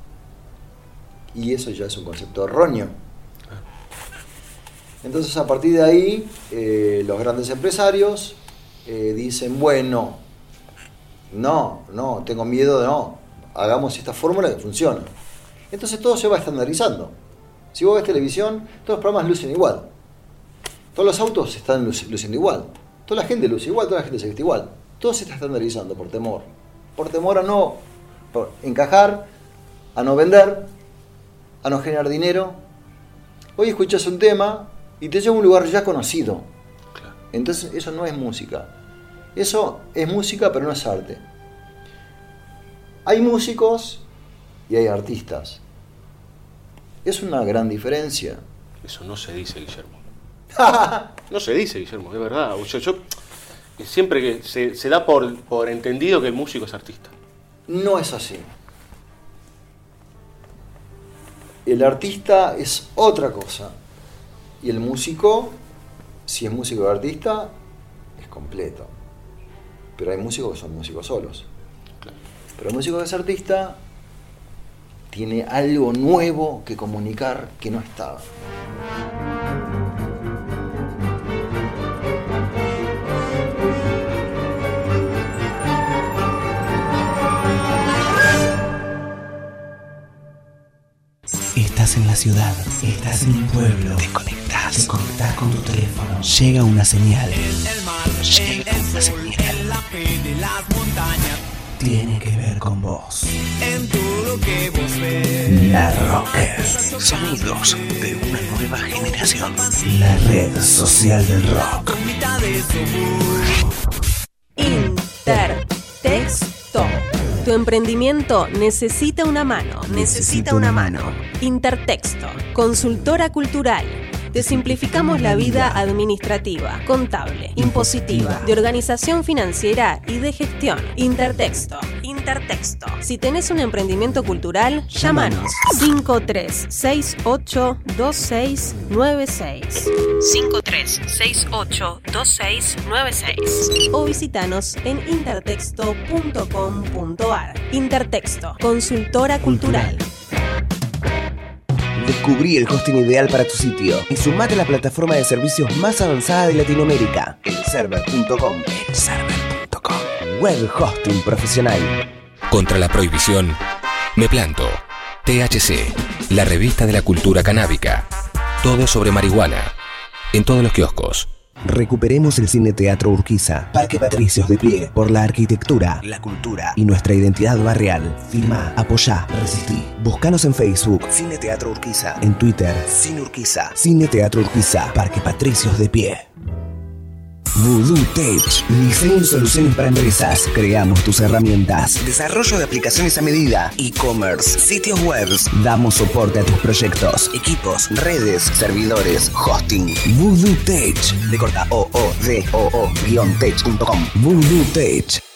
Y eso ya es un concepto erróneo. Entonces a partir de ahí eh, los grandes empresarios eh, dicen, bueno, no, no, tengo miedo de no, hagamos esta fórmula que funciona. Entonces todo se va estandarizando. Si vos ves televisión, todos los programas lucen igual. Todos los autos están luci- luciendo igual. Toda la gente luce igual, toda la gente se viste igual. Todo se está estandarizando por temor. Por temor a no por encajar, a no vender, a no generar dinero. Hoy escuchas un tema y te lleva a un lugar ya conocido. Entonces eso no es música. Eso es música pero no es arte. Hay músicos y hay artistas. Es una gran diferencia. Eso no se dice, Guillermo. No se dice, Guillermo, es verdad. Yo siempre que se, se da por, por entendido que el músico es artista. No es así. El artista es otra cosa. Y el músico, si es músico o artista, es completo. Pero hay músicos que son músicos solos. Pero el músico que es artista tiene algo nuevo que comunicar que no estaba. Estás en la ciudad, estás en un pueblo, te conectás, te conectás con tu teléfono, llega una señal, llega una señal, tiene que ver con vos. En todo lo que vos ves. La Rocker, Sonidos de una nueva generación. la red social del rock. Con mitad de su Intertexto. Tu emprendimiento necesita una mano. Necesita una mano. Intertexto. Consultora cultural. Te simplificamos la vida administrativa, contable, impositiva, de organización financiera y de gestión. Intertexto. Intertexto. Si tenés un emprendimiento cultural, llámanos 53682696. 53682696 o visitanos en intertexto.com.ar. Intertexto, consultora cultural. Descubrí el hosting ideal para tu sitio y sumate a la plataforma de servicios más avanzada de Latinoamérica, elserver.com. Elserver.com. web hosting profesional. Contra la prohibición, me planto. THC, la revista de la cultura canábica. Todo sobre marihuana. En todos los kioscos. Recuperemos el Cine Teatro Urquiza, Parque Patricios de pie, por la arquitectura, la cultura y nuestra identidad barrial. Firma, apoyá, resistí. Búscanos en Facebook, Cine Teatro Urquiza, en Twitter, Cine Urquiza, Cine Teatro Urquiza, Parque Patricios de pie. Voodoo Tech. Diseño y soluciones para empresas. Creamos tus herramientas. Desarrollo de aplicaciones a medida. E-commerce. Sitios web. Damos soporte a tus proyectos. Equipos, redes, servidores, hosting. Voodoo Tech. De corta o o d o o guion tech.com. Voodoo Tech.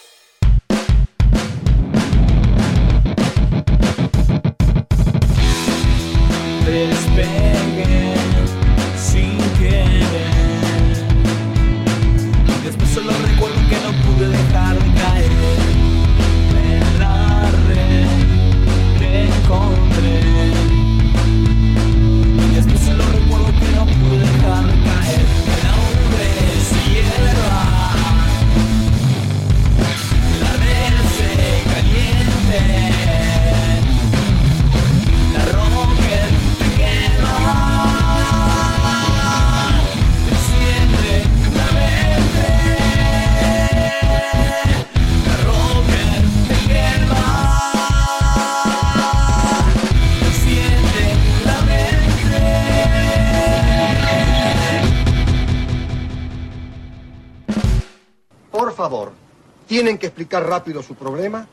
Que explicar rápido su problema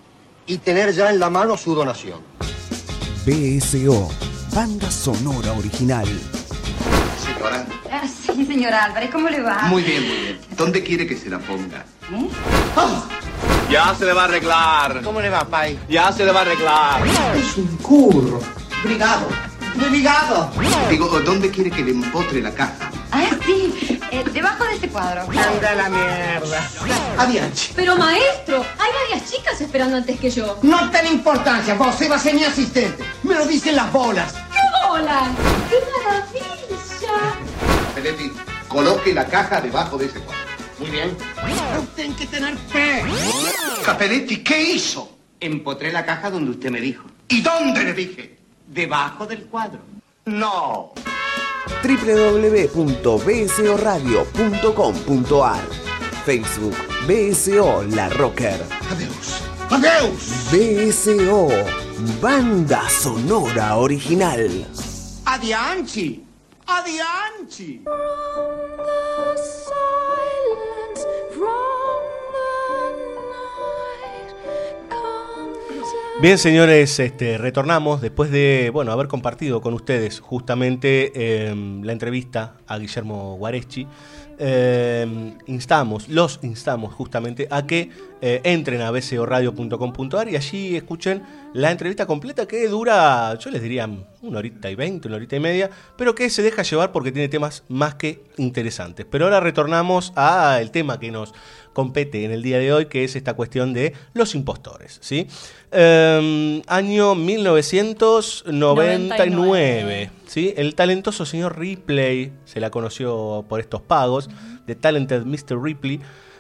y tener ya en la mano su donación. BSO. Banda sonora original. Señora, Ah, sí, señor Álvarez, ¿cómo le va? muy bien, muy bien. ¿Dónde quiere que se la ponga? ¿Eh? Ya se le va a arreglar. ¿Cómo le va, Pai? Ya se le va a arreglar. Es un curro. Brigado. Brigado. Digo, ¿dónde quiere que le empotre la caja? Ah, sí, eh, debajo de este cuadro. Anda la mierda. Adiante. Pero maestro, hay varias chicas esperando antes que yo. No tiene importancia, vos iba a ser mi asistente. Me lo dicen las bolas. ¡Qué bolas! ¡Qué maravilla! Peletti, coloque la caja debajo de ese cuadro. Muy bien. Tienen que tener fe. Capelletti, ¿qué hizo? Empotré la caja donde usted me dijo. ¿Y dónde le dije? Debajo del cuadro. No. www.bsoradio.com.ar Facebook BSO La Rocker. Adiós. Adiós. BSO Banda sonora original. Adianchi. Adianchi. Bien, señores, este, retornamos después de bueno haber compartido con ustedes justamente eh, la entrevista a Guillermo Guareschi. Eh, instamos, los instamos justamente a que eh, entren a bcoradio.com.ar y allí escuchen la entrevista completa que dura, yo les diría, una horita y veinte, una horita y media, pero que se deja llevar porque tiene temas más que interesantes. Pero ahora retornamos al tema que nos compete en el día de hoy, que es esta cuestión de los impostores. ¿sí? Eh, año 1999. ¿sí? El talentoso señor Ripley, se la conoció por estos pagos, de Talented Mr. Ripley,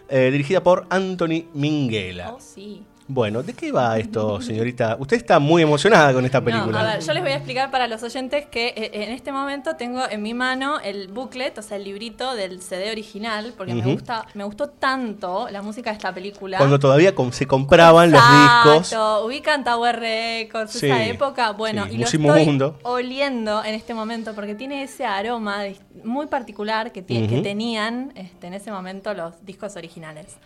eh, dirigida por Anthony Minghella. Oh, sí. Bueno, ¿de qué va esto, señorita? Usted está muy emocionada con esta No, película. a ver, yo les voy a explicar para los oyentes que eh, en este momento tengo en mi mano el booklet, o sea, el librito del CD original, porque me gusta, me gustó tanto la música de esta película. Cuando todavía se compraban los discos. Ubican Tower Records, Sí, esa época. Bueno, sí, y lo estoy oliendo en este momento porque tiene ese aroma muy particular que, Ujú. que tenían este, en ese momento los discos originales.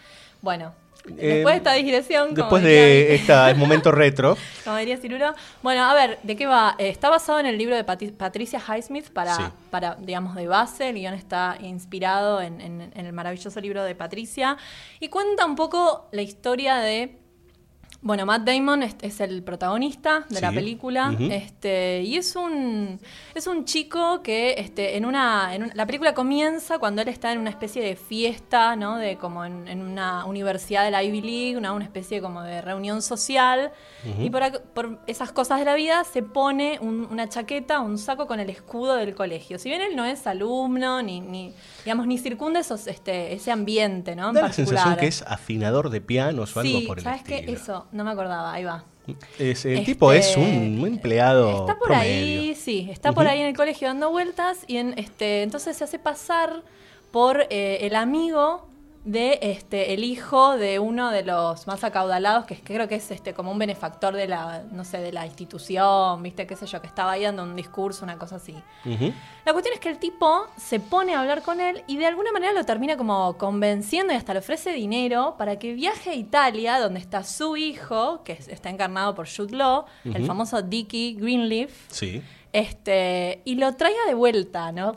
Bueno, Eh, después de esta digresión, Después diría- de este momento retro. como diría Ciruro. Bueno, a ver, ¿de qué va? Eh, está basado en el libro de Patricia Highsmith para, Sí. para, digamos, de base. El guion está inspirado en, en- en el maravilloso libro de Patricia. Y cuenta un poco la historia de Bueno, Matt Damon es, es el protagonista de la película, este, y es un es un chico que este, en una, en un- la película comienza cuando él está en una especie de fiesta, ¿no? De como en, en una universidad de la Ivy League, una, una especie como de reunión social, y por, por esas cosas de la vida se pone un- una chaqueta, un saco con el escudo del colegio. Si bien él no es alumno ni, ni digamos ni circunda esos, este, ese ambiente, ¿no? En Da la sensación que es afinador de pianos o algo por el ¿sabes qué? estilo. Eso, no me acordaba, ahí va. Es- el Este, tipo es un, un empleado Está por promedio. ahí, sí, está por ahí en el colegio dando vueltas y en, este, entonces se hace pasar por eh, el amigo de este el hijo de uno de los más acaudalados que, es- que creo que es este como un benefactor de la no sé de la institución viste qué sé yo que estaba ahí dando un discurso una cosa así la cuestión es que el tipo se pone a hablar con él y de alguna manera lo termina como convenciendo y hasta le ofrece dinero para que viaje a Italia, donde está su hijo, que es- está encarnado por Jude Law, el famoso Dickie Greenleaf, Sí. este, y lo traiga de vuelta, ¿no?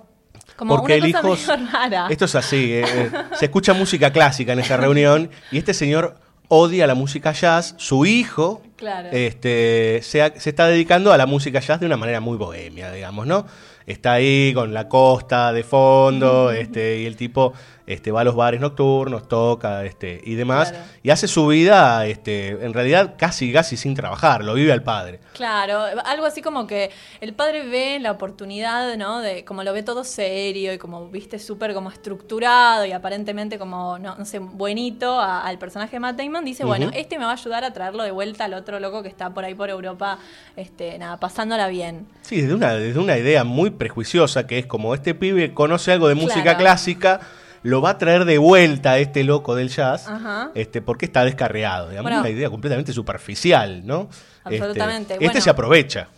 Como Porque el cosa hijo. medio rara. Esto es así. eh, eh, se escucha música clásica en esa reunión y este señor odia la música jazz. Su hijo Claro. este, se, se está dedicando a la música jazz de una manera muy bohemia, digamos, ¿no? Está ahí con la costa de fondo, este, y el tipo este, va a los bares nocturnos, toca este, y demás, Claro. y hace su vida, este, en realidad, casi, casi sin trabajar, lo vive al padre. Claro, algo así como que el padre ve la oportunidad, ¿no? De como lo ve todo serio y como viste súper como estructurado y aparentemente como no, no sé buenito a- al personaje de Matt Damon dice bueno este me va a ayudar a traerlo de vuelta al otro loco que está por ahí por Europa, este nada pasándola bien. Sí, desde una, desde una idea muy prejuiciosa, que es como este pibe conoce algo de música Claro. clásica, lo va a traer de vuelta a este loco del jazz, Ajá. este, porque está descarriado. Digamos, Bueno. una idea completamente superficial, ¿no? Absolutamente. Este, este Bueno. se aprovecha.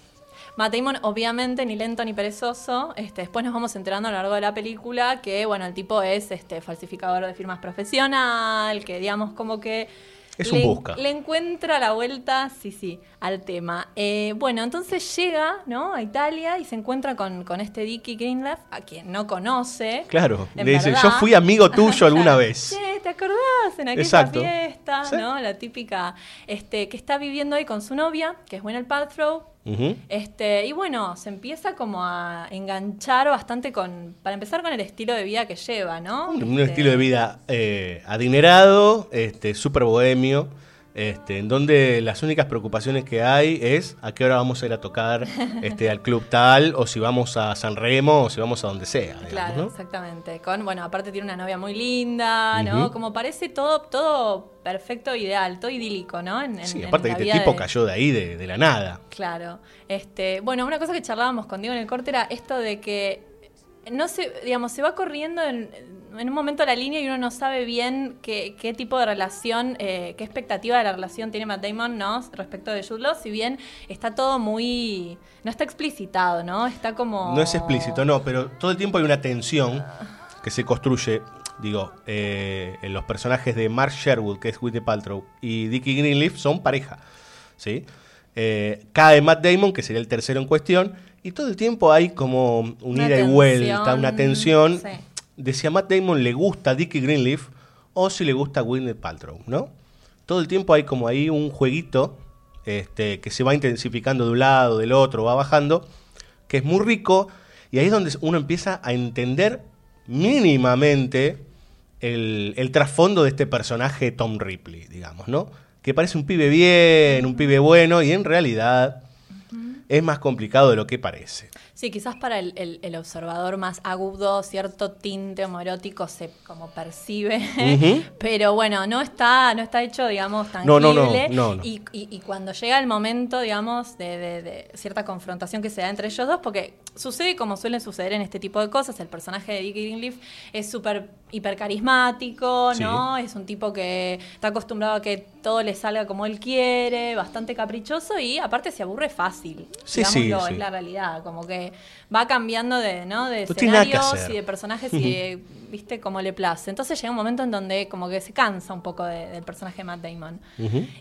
Matt Damon, obviamente, ni lento ni perezoso. Este, después nos vamos enterando a lo largo de la película que, bueno, el tipo es este falsificador de firmas profesional, que digamos como que. Es un le, busca. le encuentra la vuelta, sí, sí, al tema. Eh, bueno, entonces llega, ¿no? A Italia y se encuentra con, con este Dickie Greenleaf, a quien no conoce. Claro, le dice, yo fui amigo tuyo alguna vez. ¿te acordás en aquella Exacto. fiesta? Sí. ¿No? La típica, este, que está viviendo ahí con su novia, que es Gwyneth Paltrow. Este, y bueno, se empieza como a enganchar bastante con, para empezar con el estilo de vida que lleva, ¿no? Un, un Este, estilo de vida eh, adinerado, este, súper bohemio, este, en donde las únicas preocupaciones que hay es a qué hora vamos a ir a tocar este, al club tal, o si vamos a San Remo, o si vamos a donde sea. digamos, Claro, ¿no? exactamente. Con, bueno, aparte tiene una novia muy linda, ¿no? Como parece todo, todo perfecto, ideal, todo idílico, ¿no? En, Sí, en aparte que este tipo de- cayó de ahí, de, de la nada. Claro. Este, bueno, una cosa que charlábamos con Diego en el corte era esto de que no se, digamos, se va corriendo en, en un momento la línea y uno no sabe bien qué, qué tipo de relación, eh, qué expectativa de la relación tiene Matt Damon, ¿no? Respecto de Jude Law, si bien está todo muy, no está explicitado, ¿no? Está como No es explícito, no, pero todo el tiempo hay una tensión que se construye, digo, eh, en los personajes de Mark Sherwood, que es Whitney Paltrow, y Dickie Greenleaf son pareja, ¿sí? Eh, cae Matt Damon, que sería el tercero en cuestión, y todo el tiempo hay como un Una ida y vuelta, una tensión sí. De si a Matt Damon le gusta Dickie Greenleaf o si le gusta Gwyneth Paltrow, ¿no? Todo el tiempo hay como ahí un jueguito este, que se va intensificando de un lado, del otro, va bajando, que es muy rico, y ahí es donde uno empieza a entender mínimamente el, el trasfondo de este personaje Tom Ripley, digamos, ¿no? Que parece un pibe bien, un pibe bueno, y en realidad es más complicado de lo que parece. Sí, quizás para el, el- el observador más agudo, cierto tinte homoerótico se como percibe, pero bueno, no está, no está hecho, digamos, tangible. no, no, no, no. Y, y- y cuando llega el momento, digamos, de, de- de cierta confrontación que se da entre ellos dos, porque sucede como suele suceder en este tipo de cosas, el personaje de Dickie Greenleaf es súper hipercarismático, Sí. ¿no? Es un tipo que está acostumbrado a que todo le salga como él quiere, bastante caprichoso y aparte se aburre fácil. Sí, sí, digámoslo, sí. es la realidad, como que va cambiando de, ¿no? de escenarios y de personajes y de, viste, como le place. Entonces llega un momento en donde como que se cansa un poco de- del personaje de Matt Damon.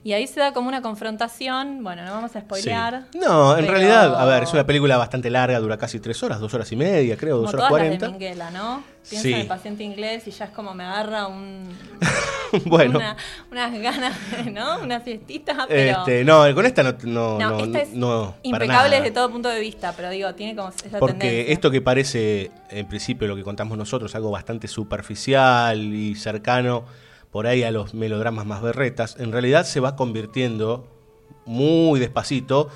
Y ahí se da como una confrontación, bueno, no vamos a spoilear. Sí. No, en pero- realidad, a ver, es una película bastante larga, dura casi tres horas, dos horas y media, creo, Como dos horas cuarenta. ¿no? Piensa Sí. en el paciente inglés y ya es como me agarra un... bueno. Una- unas ganas, ¿no? Una fiestita, pero... Este, no, con esta no, no, No, esta es no, impecable desde todo punto de vista, pero digo, tiene como esa Porque tendencia. esto que parece, en principio, lo que contamos nosotros, algo bastante superficial y cercano por ahí a los melodramas más berretas, en realidad se va convirtiendo muy despacito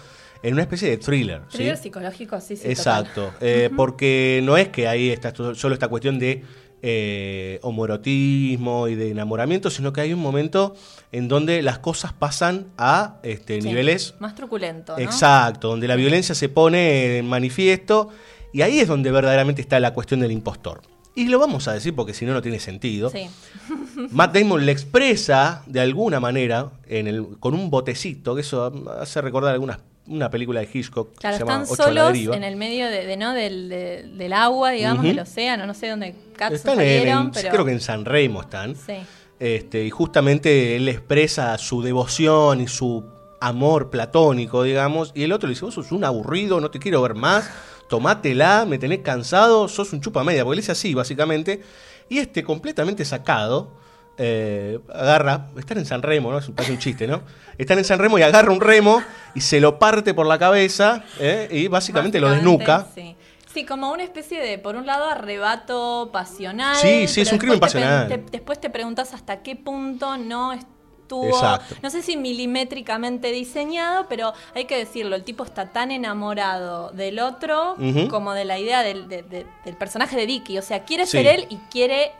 en una especie de thriller. ¿sí? Thriller psicológico, sí, sí. Exacto, eh, porque no es que ahí está solo esta cuestión de eh, homoerotismo y de enamoramiento, sino que hay un momento en donde las cosas pasan a este. Sí, niveles Más truculento, ¿no? Exacto, donde la violencia se pone en manifiesto y ahí es donde verdaderamente está la cuestión del impostor. Y lo vamos a decir porque si no, no tiene sentido. Sí. Matt Damon le expresa de alguna manera en el, con un botecito, que eso hace recordar alguna una película de Hitchcock Claro, que se llama están Ocho la solos deriva. en el medio de, de, ¿no? del, de- del agua, digamos, del océano, no sé dónde cazos Están salieron, en- pero... creo que en San Remo están. Sí. Este, y justamente él expresa su devoción y su amor platónico, digamos, y el otro le dice, vos sos un aburrido, no te quiero ver más, tomátela, me tenés cansado, sos un chupa media, porque él es así, básicamente. Y este, completamente sacado, eh, agarra, están en San Remo, ¿no? Es un, chiste, ¿no? Están en San Remo y agarra un remo y se lo parte por la cabeza ¿eh? y básicamente, lo desnuca. Sí. Sí, como una especie de, por un lado, arrebato pasional. Sí, sí, es un crimen te pasional. te- después te preguntas hasta qué punto no estuvo, Exacto. no sé si milimétricamente diseñado, pero hay que decirlo, el tipo está tan enamorado del otro como de la idea del, de- de- del personaje de Vicky. O sea, quiere Sí. ser él y quiere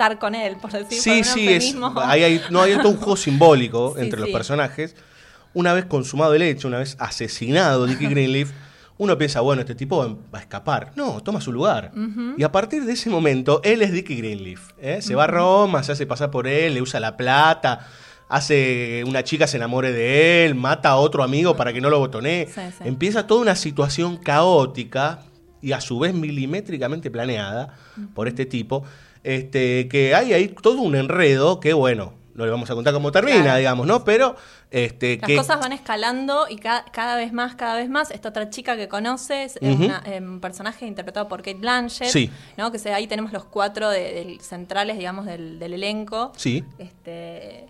estar con él, por decir Sí, sí, es, hay, hay- no, hay todo un juego simbólico Sí, entre los sí. personajes. Una vez consumado el hecho, una vez asesinado Dickie Greenleaf, uno piensa, bueno, este tipo va a escapar. No, toma su lugar. Y a partir de ese momento, él es Dickie Greenleaf. ¿eh? Se va a Roma, se hace pasar por él, le usa la plata, hace una chica se enamore de él, mata a otro amigo para que no lo botonee. Sí, sí. Empieza toda una situación caótica y a su vez milimétricamente planeada por este tipo, este, que hay ahí todo un enredo que, bueno, no le vamos a contar cómo termina, Claro. digamos, ¿no? Pero este, Las que... cosas van escalando y ca- cada vez más, cada vez más. Esta otra chica que conoces, es una- eh, un personaje interpretado por Kate Blanchett, Sí. ¿no? Que se- ahí tenemos los cuatro de- del- centrales, digamos, del, del elenco. Sí. Este,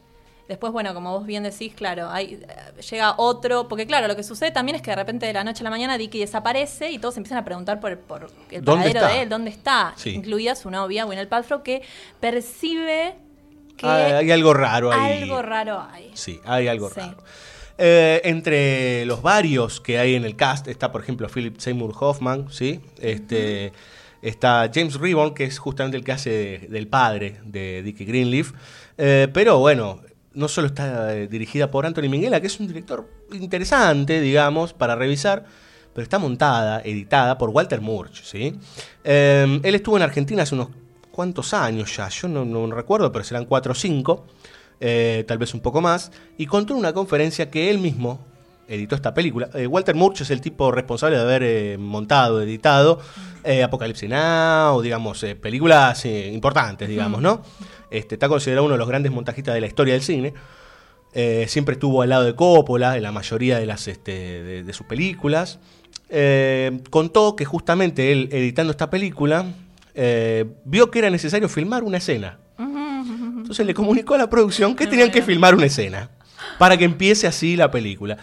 después, bueno, como vos bien decís, claro, hay, eh, llega otro, porque claro, lo que sucede también es que de repente de la noche a la mañana Dicky desaparece y todos empiezan a preguntar por, por el ¿Dónde paradero de él, dónde está, Sí. incluida su novia, Gwyneth Paltrow, que percibe que hay, hay algo raro ahí. algo raro hay. Sí, hay algo Sí. raro. Eh, entre los varios que hay en el cast está, por ejemplo, Philip Seymour Hoffman, ¿sí? Este, Está James Ribbon, que es justamente el que hace de- del padre de Dickie Greenleaf. Eh, pero bueno, no solo está eh, dirigida por Anthony Minghella, que es un director interesante, digamos, para revisar, pero está montada, editada por Walter Murch, ¿sí? Eh, él estuvo en Argentina hace unos cuantos años ya, yo no, recuerdo, pero serán cuatro o cinco, eh, tal vez un poco más, y contó en una conferencia que él mismo editó esta película. Walter Murch es el tipo responsable de haber montado, editado Apocalipsis Now, digamos, películas importantes, digamos, ¿no? Este, está considerado uno de los grandes montajistas de la historia del cine. Eh, siempre estuvo al lado de Coppola en la mayoría de, las, este, de, de sus películas. Eh, contó que justamente él, editando esta película, eh, vio que era necesario filmar una escena. Entonces le comunicó a la producción que tenían que filmar una escena para que empiece así la película.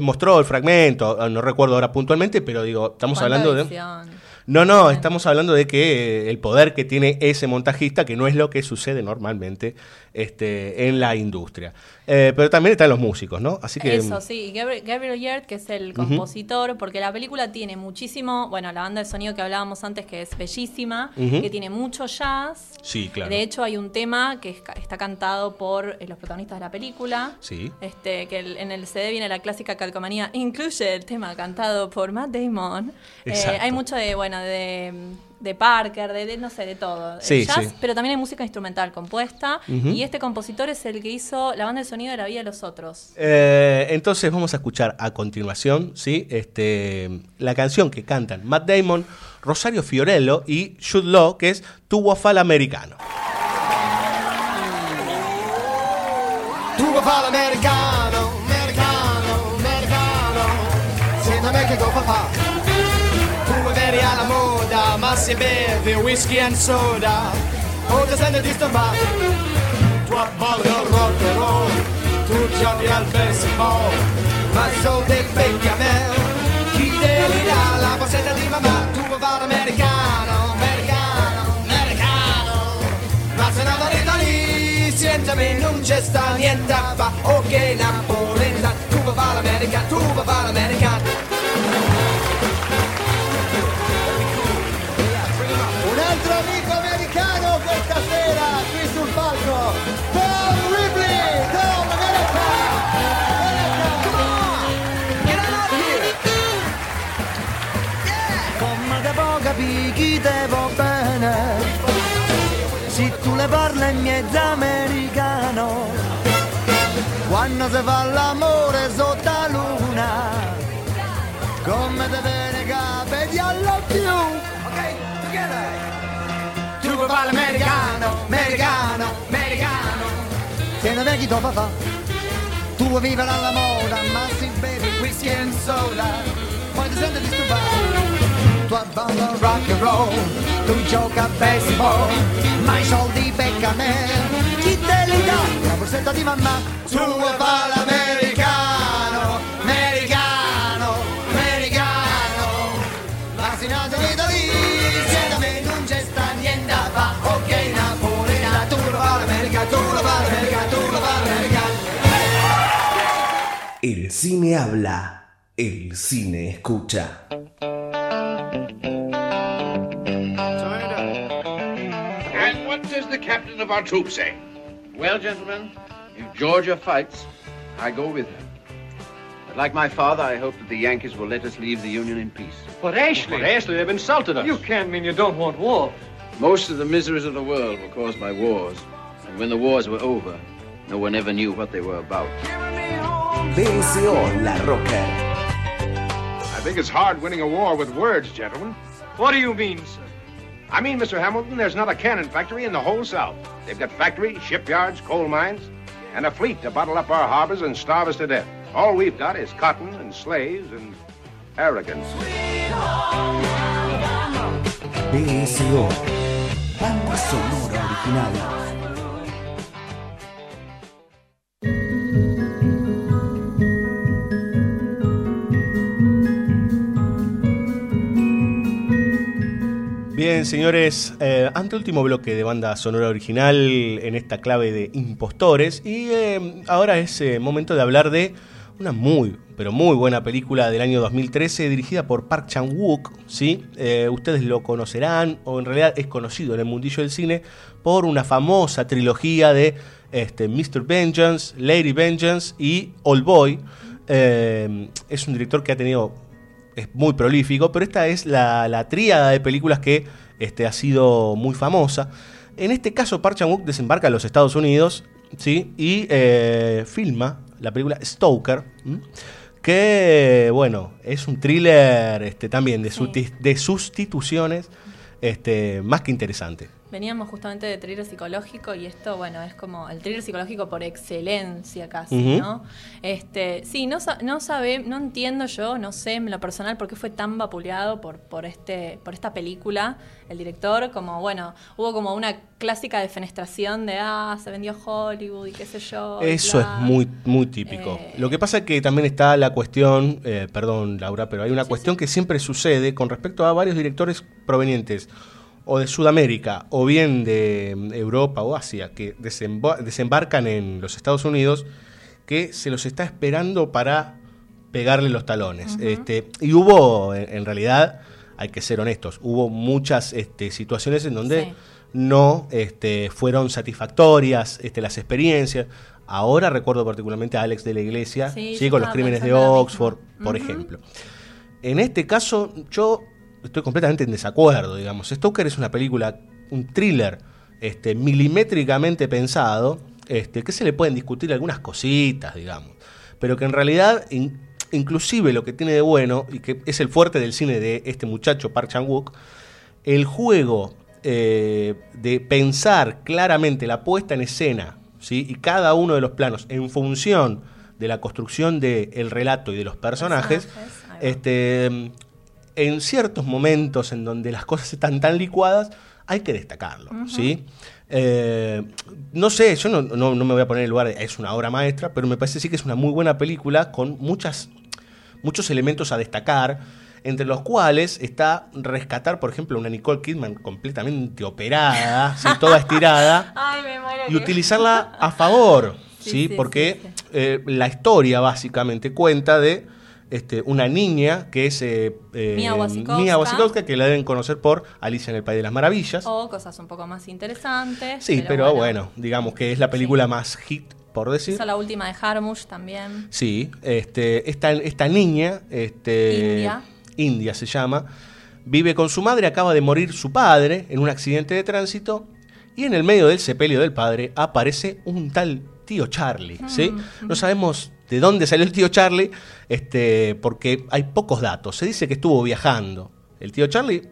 Mostró el fragmento, no recuerdo ahora puntualmente, pero digo, estamos ¿Cuánta hablando de... No, no, estamos hablando de que el poder que tiene ese montajista, que no es lo que sucede normalmente este, en la industria. Eh, pero también están los músicos, ¿no? Así que... Eso, sí. Gabriel, Gabriel que es el compositor, porque la película tiene muchísimo, bueno, la banda de sonido que hablábamos antes, que es bellísima, que tiene mucho jazz. Sí, claro. De hecho, hay un tema que está cantado por eh, los protagonistas de la película. Sí. Este, que el- en el CD viene la clásica calcomanía, incluye el tema cantado por Matt Damon. Eh, hay mucho de, bueno, de, de Parker, de, de, no sé, de todo. Sí, jazz, sí. pero también hay música instrumental compuesta. Y este compositor es el que hizo la banda de sonido de la vida de los otros. Eh, entonces vamos a escuchar a continuación, ¿sí? Este, la canción que cantan Matt Damon, Rosario Fiorello y Jude Law, que es Tu Wafal Americano. Tu l'americano, americano, Se beve whisky and soda o ti senti disturbato. Tu balli al rock and roll, tu giochi al baseball, ma i soldi becchi a me. Chi te li dà la borsetta di mamma? Tu vuoi fare americano, americano, americano. Ma se non arriva lì, senza me non c'è sta niente fa. Ok, napoletano, tu vuoi fare l'America, tu vuoi fare l'Americano. Chi te va bene. Se tu le parli in mezzo americano. Quando si fa l'amore sotto la luna Come te viene capiti alla più. Ok, together. Tu vuoi fare l'americano, americano, americano. Se non vedi dopo fa. Tu vuoi vivere alla moda Ma si bevi whisky and soda. Poi ti senti disturbato Abbanda rock and roll. Tu gioca a baseball Ma i soldi becca me. Chi te li dà? La borsetta di mamma. Tu vuoi fare l'americano Americano Americano. Ti vedo lì Se da me non c'è sta niente a fa. Ok Napoleona Tu lo fai l'America Tu lo fai l'America Tu lo fai l'America. El cine habla, el cine escucha. Captain of our troop say? Eh? Well, gentlemen, if Georgia fights, I go with her. But like my father, I hope that the Yankees will let us leave the Union in peace. But Ashley, But Ashley, they've insulted us. You can't mean you don't want war. Most of the miseries of the world were caused by wars. And when the wars were over, no one ever knew what they were about. BSO La Roca. I think it's hard winning a war with words, gentlemen. What do you mean, sir? I mean, Mr. Hamilton, there's not a cannon factory in the whole South. They've got factories, shipyards, coal mines, and a fleet to bottle up our harbors and starve us to death. All we've got is cotton and slaves and arrogance. BSO. Banda sonora original. Señores, eh, anteúltimo bloque de banda sonora original en esta clave de impostores y eh, ahora es eh, momento de hablar de una muy, pero muy buena película del año 2013 dirigida por Park Chan-wook, ¿sí? Eh, ustedes lo conocerán o en realidad es conocido en el mundillo del cine por una famosa trilogía de este, Mr. Vengeance, Lady Vengeance y Old Boy. Es un director que ha tenido es muy prolífico, pero esta es la, la tríada de películas que este, ha sido muy famosa. En este caso, Park Chan-wook desembarca en los Estados Unidos ¿sí? y eh, filma la película Stoker, ¿m? que, bueno, es un thriller este, también de, de sustituciones este, más que interesante. Veníamos justamente de thriller psicológico y esto, bueno, es como el thriller psicológico por excelencia casi. ¿no? Este, sí, no, no sabe, no entiendo yo, no sé en lo personal por qué fue tan vapuleado por, por este, por esta película, el director, como bueno, hubo como una clásica defenestración de ah, se vendió Hollywood y qué sé yo. Eso es muy, muy típico. Eh, Lo que pasa es que también está la cuestión, eh, perdón Laura, pero hay una cuestión que siempre sucede con respecto a varios directores provenientes o de Sudamérica o bien de mm, Europa o Asia que desemba- desembarcan en los Estados Unidos que se los está esperando para pegarle los talones. este, y hubo, en, en realidad, hay que ser honestos, hubo muchas este, situaciones en donde Sí. no este, fueron satisfactorias este, las experiencias. Ahora recuerdo particularmente a Alex de la Iglesia, Sí, con los crímenes de. Oxford, por ejemplo. En este caso, yo estoy completamente en desacuerdo, digamos. Stoker es una película, un thriller este, milimétricamente pensado, este, que se le pueden discutir algunas cositas, digamos, pero que en realidad, in- inclusive lo que tiene de bueno, y que es el fuerte del cine de este muchacho, Park Chan-wook, el juego eh, de pensar claramente la puesta en escena, ¿sí? y cada uno de los planos en función de la construcción del relato y de los personajes, este, en ciertos momentos en donde las cosas están tan licuadas, hay que destacarlo, ¿sí? Eh, no sé, yo no, no- no me voy a poner en el lugar, de- es una obra maestra, pero me parece sí que es una muy buena película con muchas, muchos elementos a destacar, entre los cuales está rescatar, por ejemplo, una Nicole Kidman completamente operada, ¿sí? toda estirada, Ay, me y utilizarla a favor, ¿sí? Sí, sí, porque eh, la historia básicamente cuenta de este, una niña que es eh, eh, Mia Wasikowska. Mia Wasikowska, que la deben conocer por Alicia en el País de las Maravillas. O cosas un poco más interesantes. sí, pero, bueno. digamos que es la película más hit, por decir. Hizo la última de Harmush también. Sí, este, esta, esta niña, este, India. India se llama, vive con su madre, acaba de morir su padre en un accidente de tránsito y en el medio del sepelio del padre aparece un tal tío Charlie, ¿sí? No sabemos de dónde salió el tío Charlie, este, porque hay pocos datos. Se dice que estuvo viajando. El tío Charlie,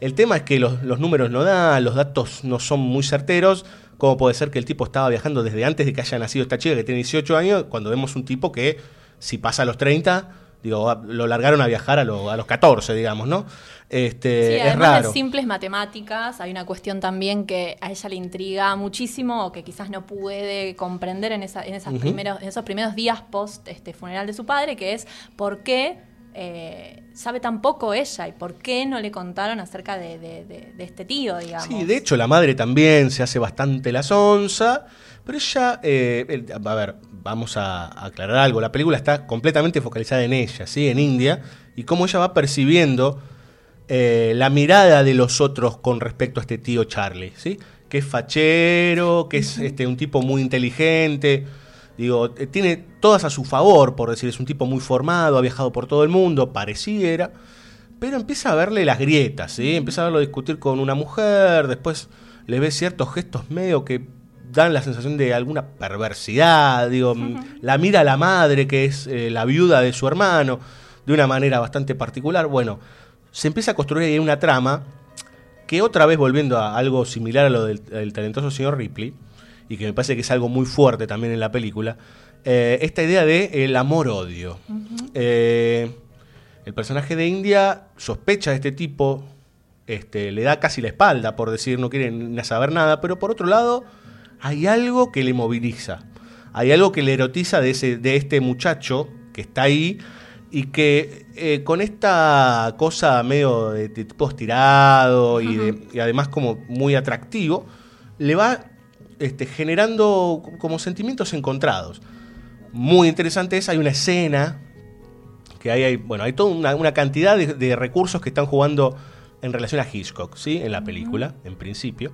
el tema es que los, los números no dan, los datos no son muy certeros. ¿Cómo puede ser que el tipo estaba viajando desde antes de que haya nacido esta chica que tiene 18 años, cuando vemos un tipo que si pasa a los 30, digo, lo largaron a viajar a, lo- a los 14, digamos, ¿no? Este, Sí, es raro. de simples matemáticas, hay una cuestión también que a ella le intriga muchísimo o que quizás no puede comprender en, esa- en, esas primeros, en esos primeros días post este funeral de su padre, que es por qué eh, sabe tan poco ella y por qué no le contaron acerca de, de- de- de este tío, digamos. Sí, de hecho la madre también se hace bastante la sonza, pero ella, eh, el- a ver, vamos a, a aclarar algo, la película está completamente focalizada en ella, ¿sí? En India, y cómo ella va percibiendo eh, la mirada de los otros con respecto a este tío Charlie, ¿sí? Que es fachero, que es este, un tipo muy inteligente, digo, eh, tiene todas a su favor, por decir, es un tipo muy formado, ha viajado por todo el mundo, pareciera, pero empieza a verle las grietas, ¿sí? Empieza a verlo discutir con una mujer, después le ve ciertos gestos medio que dan la sensación de alguna perversidad, digo, la mira a la madre, que es eh, la viuda de su hermano, de una manera bastante particular. Bueno, se empieza a construir ahí una trama que otra vez volviendo a algo similar a lo del, del talentoso señor Ripley, y que me parece que es algo muy fuerte también en la película, eh, esta idea de el amor-odio. Eh, el personaje de India sospecha de este tipo, este, le da casi la espalda, por decir, no quiere ni saber nada, pero por otro lado, hay algo que le moviliza. Hay algo que le erotiza de, ese, de este muchacho que está ahí y que eh, con esta cosa medio de, de tipo estirado y, de- y además como muy atractivo, le va este, generando como sentimientos encontrados. Muy interesante es, hay una escena que hay, hay- bueno, hay toda una, una cantidad de, de recursos que están jugando en relación a Hitchcock, ¿sí? En la película, en principio.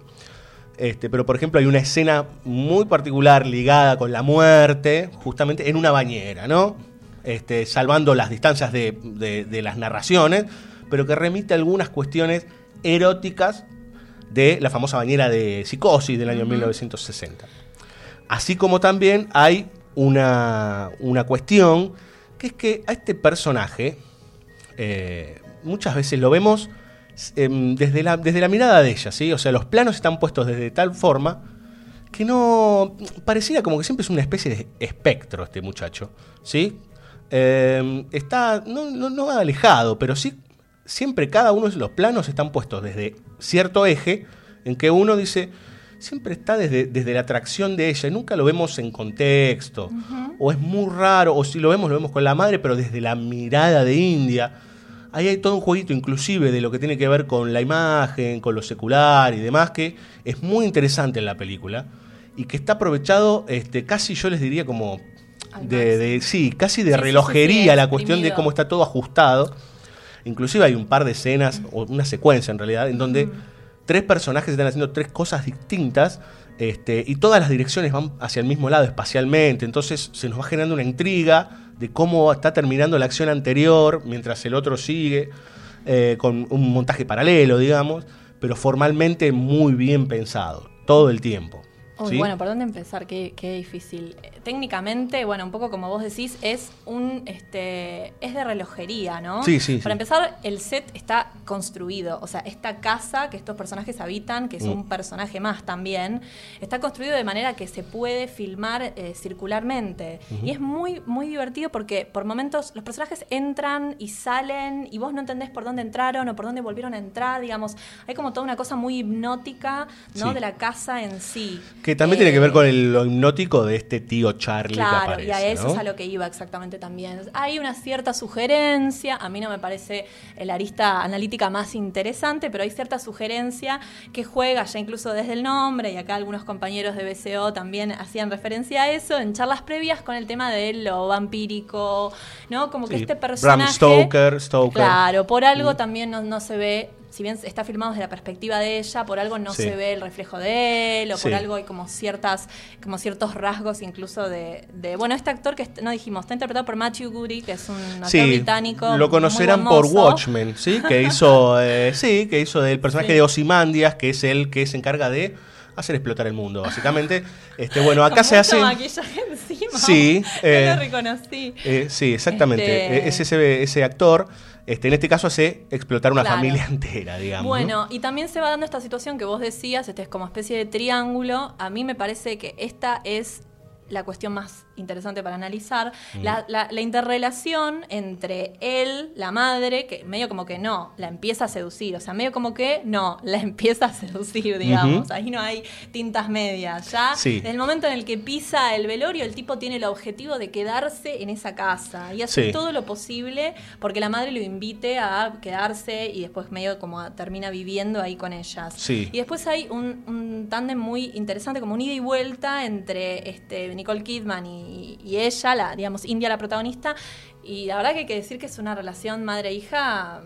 Este, pero, por ejemplo, hay una escena muy particular ligada con la muerte, justamente en una bañera, ¿no? Este, salvando las distancias de, de- de las narraciones, pero que remite a algunas cuestiones eróticas de la famosa bañera de Psicosis del año 1960. Así como también hay una, una cuestión que es que a este personaje eh, muchas veces lo vemos em, desde, la, desde la mirada de ella, ¿sí? O sea, los planos están puestos desde tal forma que no pareciera como que siempre es una especie de espectro este muchacho, ¿sí? Eh, está no, no, no alejado, pero sí siempre cada uno de los planos están puestos desde cierto eje en que uno dice siempre está desde, desde la atracción de ella y nunca lo vemos en contexto o es muy raro o si lo vemos lo vemos con la madre pero desde la mirada de India ahí hay todo un jueguito inclusive de lo que tiene que ver con la imagen con lo secular y demás que es muy interesante en la película y que está aprovechado este casi yo les diría como de, de- sí casi de Sí, relojería sí, la cuestión de cómo está todo ajustado. Inclusive hay un par de escenas o una secuencia en realidad en donde tres personajes están haciendo tres cosas distintas este, y todas las direcciones van hacia el mismo lado espacialmente entonces se nos va generando una intriga de cómo está terminando la acción anterior mientras el otro sigue eh, con un montaje paralelo digamos pero formalmente muy bien pensado todo el tiempo Uy, ¿sí? Bueno, ¿por dónde empezar? Qué, qué difícil. Eh, Técnicamente, bueno, un poco como vos decís, es un este es de relojería, ¿no? Sí, sí, Para sí. empezar, el set está construido. O sea, esta casa que estos personajes habitan, que es Mm. un personaje más también, está construido de manera que se puede filmar eh, circularmente. Y es muy, muy divertido porque por momentos los personajes entran y salen y vos no entendés por dónde entraron o por dónde volvieron a entrar, digamos. Hay como toda una cosa muy hipnótica, ¿no? Sí. De la casa en sí. Que también tiene que ver con el, lo hipnótico de este tío Charlie Claro, aparece. y a eso ¿no? es a lo que iba exactamente también. Hay una cierta sugerencia, a mí no me parece el arista analítica más interesante, pero hay cierta sugerencia que juega ya incluso desde el nombre, y acá algunos compañeros de BCO también hacían referencia a eso en charlas previas con el tema de lo vampírico, ¿no? Como que Sí, este Bram personaje... Stoker, Stoker. Claro, por algo Mm. también no, no se ve, si bien está filmado desde la perspectiva de ella, por algo no Sí. se ve el reflejo de él, o por algo hay como ciertas, como ciertos rasgos incluso de, de- bueno, este actor que no dijimos, está interpretado por Matthew Goody, que es un actor Sí, británico. lo conocerán por. Watchmen, ¿sí? Que hizo, eh, sí, que hizo del personaje de Ozymandias, que es el que se encarga de hacer explotar el mundo, básicamente. Este, bueno, acá Con se hace... maquillaje encima. Sí, no eh, lo reconocí. Eh, sí, exactamente. Este- Eh, Es ese, ese actor, este, en este caso hace explotar una Claro. familia entera, digamos. ¿no? Bueno, y también se va dando esta situación que vos decías, este es como especie de triángulo. A mí me parece que esta es la cuestión más interesante para analizar, Mm. la, la- la interrelación entre él, la madre, que medio como que no, la empieza a seducir, o sea, medio como que no, la empieza a seducir, digamos, ahí no hay tintas medias, ya Sí. desde el momento en el que pisa el velorio, el tipo tiene el objetivo de quedarse en esa casa y hace Sí. todo lo posible porque la madre lo invite a quedarse y después medio como termina viviendo ahí con ellas. Sí. Y después hay un, un tándem muy interesante, como un ida y vuelta entre este, Nicole Kidman y, y ella, la, digamos, India la protagonista. Y la verdad que hay que decir que es una relación madre-hija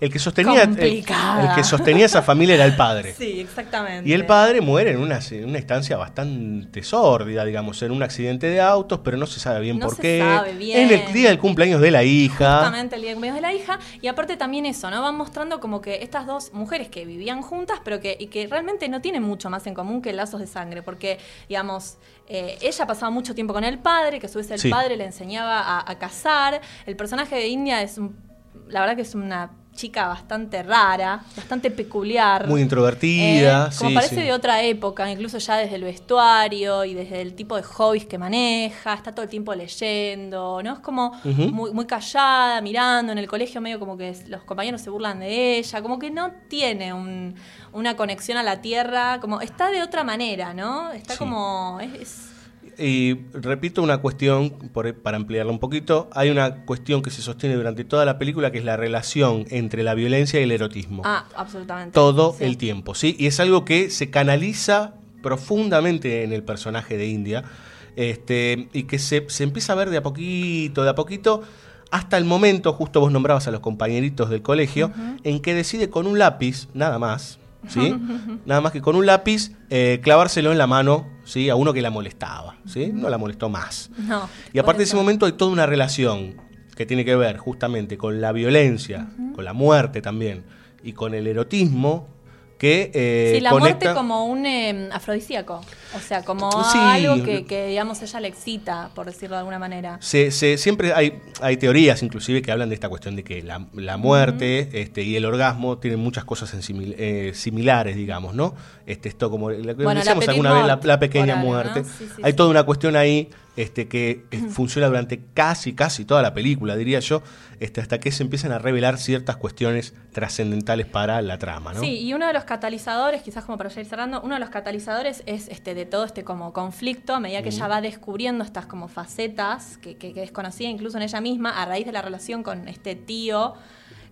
El que sostenía, el, que sostenía esa familia era el padre. Sí, exactamente. Y el padre muere en una, en una instancia bastante sórdida, digamos, en un accidente de autos, pero no se sabe bien No por se qué. sabe bien. En el día del cumpleaños de la hija. Justamente el día de cumpleaños de la hija. Y aparte también eso, ¿no? Van mostrando como que estas dos mujeres que vivían juntas, pero que, y que realmente no tienen mucho más en común que lazos de sangre. Porque, digamos, eh, ella pasaba mucho tiempo con el padre, que a su vez el Sí. padre le enseñaba a, a cazar. El personaje de India es un, la verdad que es una chica bastante rara, bastante peculiar. Muy introvertida, Eh, como sí, parece sí. de otra época, incluso ya desde el vestuario y desde el tipo de hobbies que maneja, está todo el tiempo leyendo, ¿no? Es como muy, muy callada, mirando en el colegio, medio como que los compañeros se burlan de ella, como que no tiene un- una conexión a la tierra, como está de otra manera, ¿no? Está Sí. como... es- es- Y repito una cuestión, por- para ampliarla un poquito, hay una cuestión que se sostiene durante toda la película, que es la relación entre la violencia y el erotismo. ah, absolutamente. todo Sí. el tiempo, ¿sí? Y es algo que se canaliza profundamente en el personaje de India, este, y que se, se empieza a ver de a poquito, de a poquito, hasta el momento, justo vos nombrabas a los compañeritos del colegio, en que decide con un lápiz, nada más, ¿sí? nada más que con un lápiz, eh, clavárselo en la mano, ¿sí? A uno que la molestaba, ¿sí? No la molestó más. No. Y aparte de ese momento hay toda una relación que tiene que ver justamente con la violencia, con la muerte también, y con el erotismo que eh, sí, la conecta... muerte como un eh, afrodisíaco. O sea, como Sí. algo que, que, digamos, ella le excita, por decirlo de alguna manera. Se, se- siempre hay, hay teorías inclusive que hablan de esta cuestión de que la, la muerte este, y el orgasmo tienen muchas cosas en simil- eh, similares, digamos, ¿no? Este, esto como la Bueno, la decíamos petite alguna vez, la, la pequeña muerte. ¿no? Sí, sí, hay toda una cuestión ahí este, que funciona durante casi, casi toda la película, diría yo, este, hasta que se empiezan a revelar ciertas cuestiones trascendentales para la trama, ¿no? Sí, y uno de los catalizadores, quizás como para ya ir cerrando, uno de los catalizadores es este de todo este como conflicto, a medida que ella va descubriendo estas como facetas que, que- que desconocía incluso en ella misma, a raíz de la relación con este tío,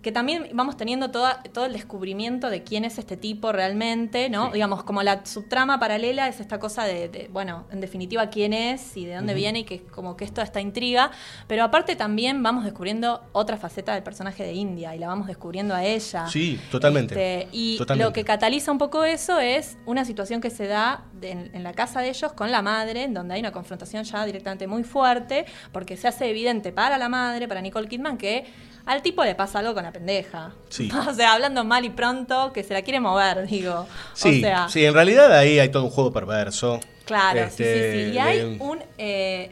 que también vamos teniendo toda, todo el descubrimiento de quién es este tipo realmente, ¿no? Digamos, como la subtrama paralela es esta cosa de, de, bueno, en definitiva, quién es y de dónde viene y que como que esto esta intriga, pero aparte también vamos descubriendo otra faceta del personaje de India y la vamos descubriendo a ella. Sí, totalmente. Este, y Totalmente. lo que cataliza un poco eso es una situación que se da de- en, en la casa de ellos con la madre, en donde hay una confrontación ya directamente muy fuerte, porque se hace evidente para la madre, para Nicole Kidman, que al tipo le pasa algo con una pendeja. Sí. O sea, hablando mal y pronto, que se la quiere mover, digo. Sí, o sea, sí, en realidad ahí hay todo un juego perverso. Claro, Este, sí, sí, sí. Y hay de- un. eh,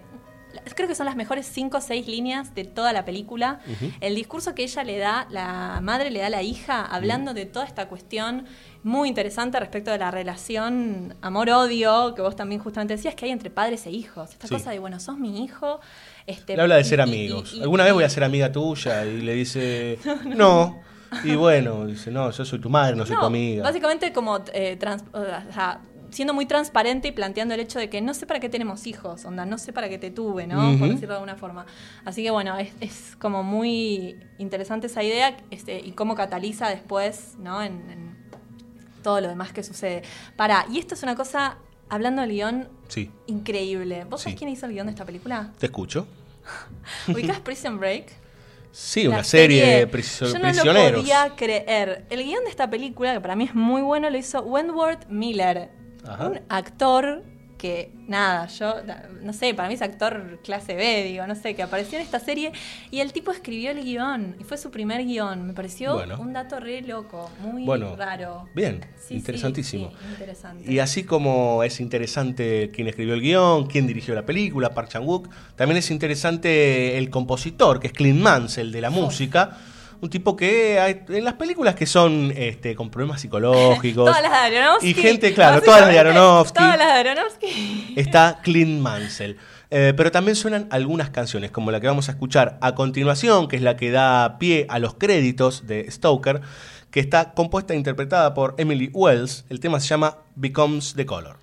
creo que son las mejores cinco o seis líneas de toda la película. El discurso que ella le da, la madre le da a la hija, hablando de toda esta cuestión muy interesante respecto de la relación amor-odio, que vos también justamente decías que hay entre padres e hijos. Esta Sí. cosa de, bueno, sos mi hijo. Este, Le habla de ser y- amigos. y- y- Alguna vez voy a ser amiga tuya y le dice, no. Y bueno, dice, no, yo soy tu madre, no soy tu amiga. Básicamente como eh, trans- o sea, siendo muy transparente y planteando el hecho de que no sé para qué tenemos hijos, onda, no sé para qué te tuve, ¿no? Por decirlo de alguna forma. Así que bueno, es, es como muy interesante esa idea este, y cómo cataliza después, ¿no? En, en todo lo demás que sucede. Para, y esto es una cosa, hablando del guion, Sí, increíble. ¿Vos Sí. sabés quién hizo el guion de esta película? te escucho. ¿Ubicás Prison Break? Sí, una serie, de priso- Yo no prisioneros. lo podía creer. El guion de esta película, que para mí es muy bueno, lo hizo Wentworth Miller. Ajá. Un actor que, nada, yo, no sé, para mí es actor clase B, digo, no sé, que apareció en esta serie y el tipo escribió el guion y fue su primer guion. Me pareció Bueno. un dato re loco, muy Bueno, raro. bien, Sí, sí, interesantísimo. sí, interesante. Y así como es interesante quién escribió el guion, quién dirigió la película, Park Chan-wook, también es interesante el compositor, que es Clint Mansell, de la música. Un tipo que hay- en las películas que son este, con problemas psicológicos. Todas las de Aronofsky. Y gente, claro, todas las de Aronofsky. Todas las de Aronofsky. está Clint Mansell. Eh, pero también suenan algunas canciones, como la que vamos a escuchar a continuación, que es la que da pie a los créditos de Stoker, que está compuesta e interpretada por Emily Wells. El tema se llama Becomes the Color.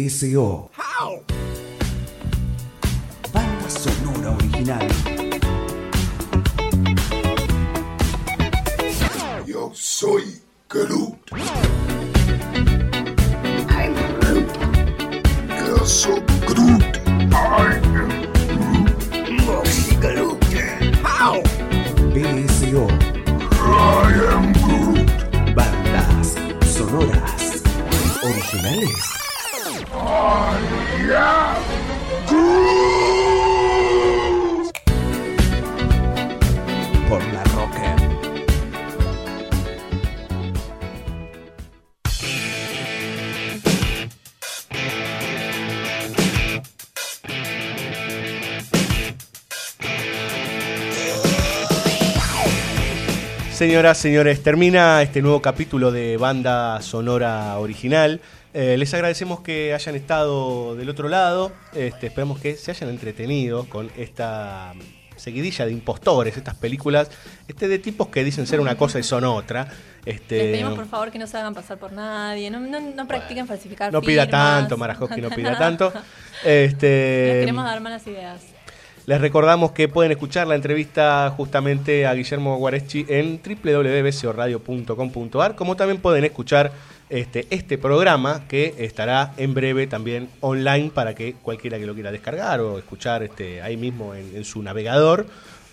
BSO. Banda sonora original. Yo soy Groot. I'm Groot. Yo soy Groot. I am Moxie Groot. How? BSO. I am Groot. Bandas sonoras originales. Por la Rocker. Señoras, señores, termina este nuevo capítulo de Banda Sonora Original. Eh, les agradecemos que hayan estado del otro lado. Este, esperamos que se hayan entretenido con esta seguidilla de impostores, estas películas este, de tipos que dicen ser una cosa y son otra. Este, Les pedimos por favor que no se hagan pasar por nadie, no, no, no practiquen falsificar no pida tanto, Marajowski, no pida tanto. Este, Les queremos dar malas ideas. Les recordamos que pueden escuchar la entrevista justamente a Guillermo Guareschi en www.bcoradio.com.ar, como también pueden escuchar este, este programa que estará en breve también online para que cualquiera que lo quiera descargar o escuchar este, ahí mismo en, en su navegador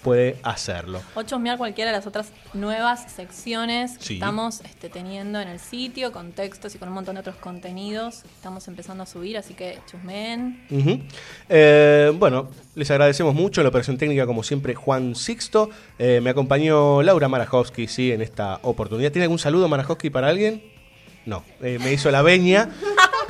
puede hacerlo. O chusmear cualquiera de las otras nuevas secciones que Sí. estamos este, teniendo en el sitio, con textos y con un montón de otros contenidos. que Estamos empezando a subir, así que chusmeen. Ujú. Eh, bueno, les agradecemos mucho. En la operación técnica, como siempre, Juan Sixto. Eh, me acompañó Laura Marajowski, sí, en esta oportunidad. ¿Tiene algún saludo, Marajowski, para alguien? No, eh, me hizo la veña.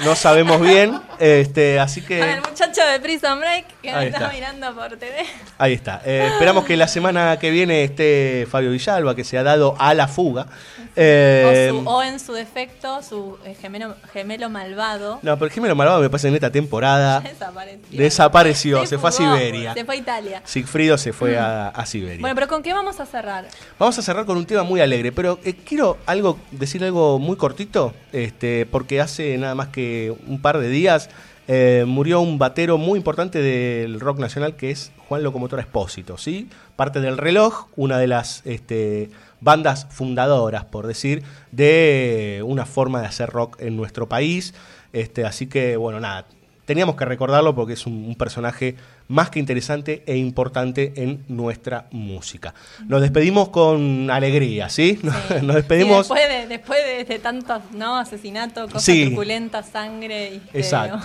No sabemos bien. Este, así que. Al muchacho de Prison Break que nos Ahí está está. mirando por TV. Ahí está. Eh, esperamos que la semana que viene esté Fabio Villalba, que se ha dado a la fuga. Eh, o, su- o en su defecto, su eh, gemelo, gemelo malvado. no, pero Jimeno Malvado me parece en esta temporada. Desapareció. Desapareció, se fue a fugó, Siberia. Se fue a Italia. Sigfrido se fue a, a Siberia. Bueno, pero ¿con qué vamos a cerrar? Vamos a cerrar con un tema muy alegre, pero eh, quiero algo, decir algo muy cortito, este, porque hace nada más que un par de días eh, murió un batero muy importante del rock nacional que es Juan Locomotora Espósito, ¿sí? Parte del reloj, una de las este, bandas fundadoras, por decir, de una forma de hacer rock en nuestro país. Este, así que, bueno, nada, teníamos que recordarlo porque es un, un personaje más que interesante e importante en nuestra música. Nos despedimos con alegría, ¿sí? Nos, Sí, despedimos. después de, después de, de tantos ¿no? asesinatos, cosas Sí. truculentas, sangre y Exacto.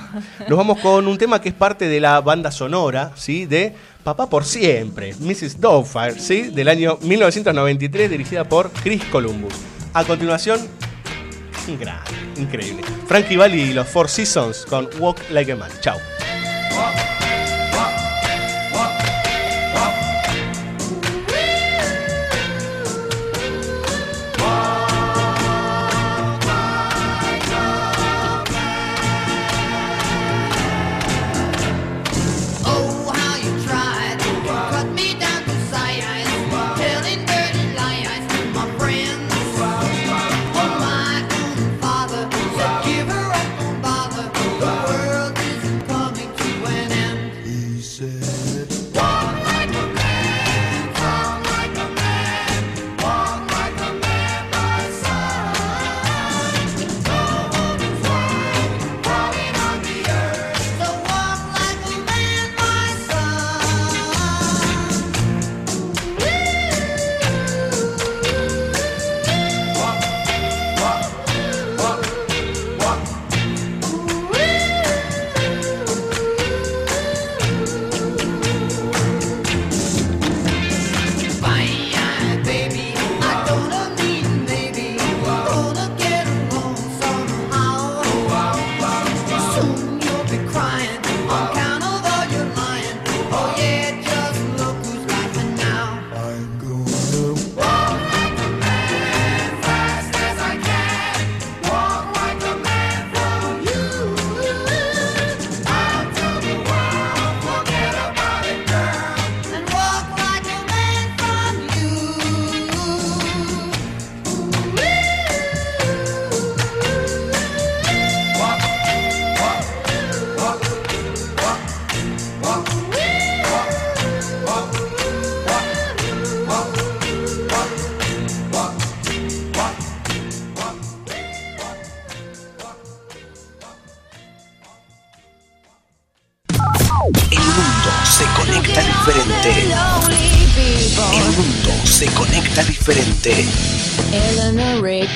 Nos vamos con un tema que es parte de la banda sonora, ¿sí? De Papá por siempre, Mrs. Doubtfire, ¿sí? Del año 1993, dirigida por Chris Columbus. A continuación, increíble. Frankie Valli y los Four Seasons con Walk Like a Man. Chao.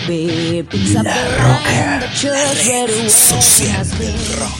La Roca, red social del rock.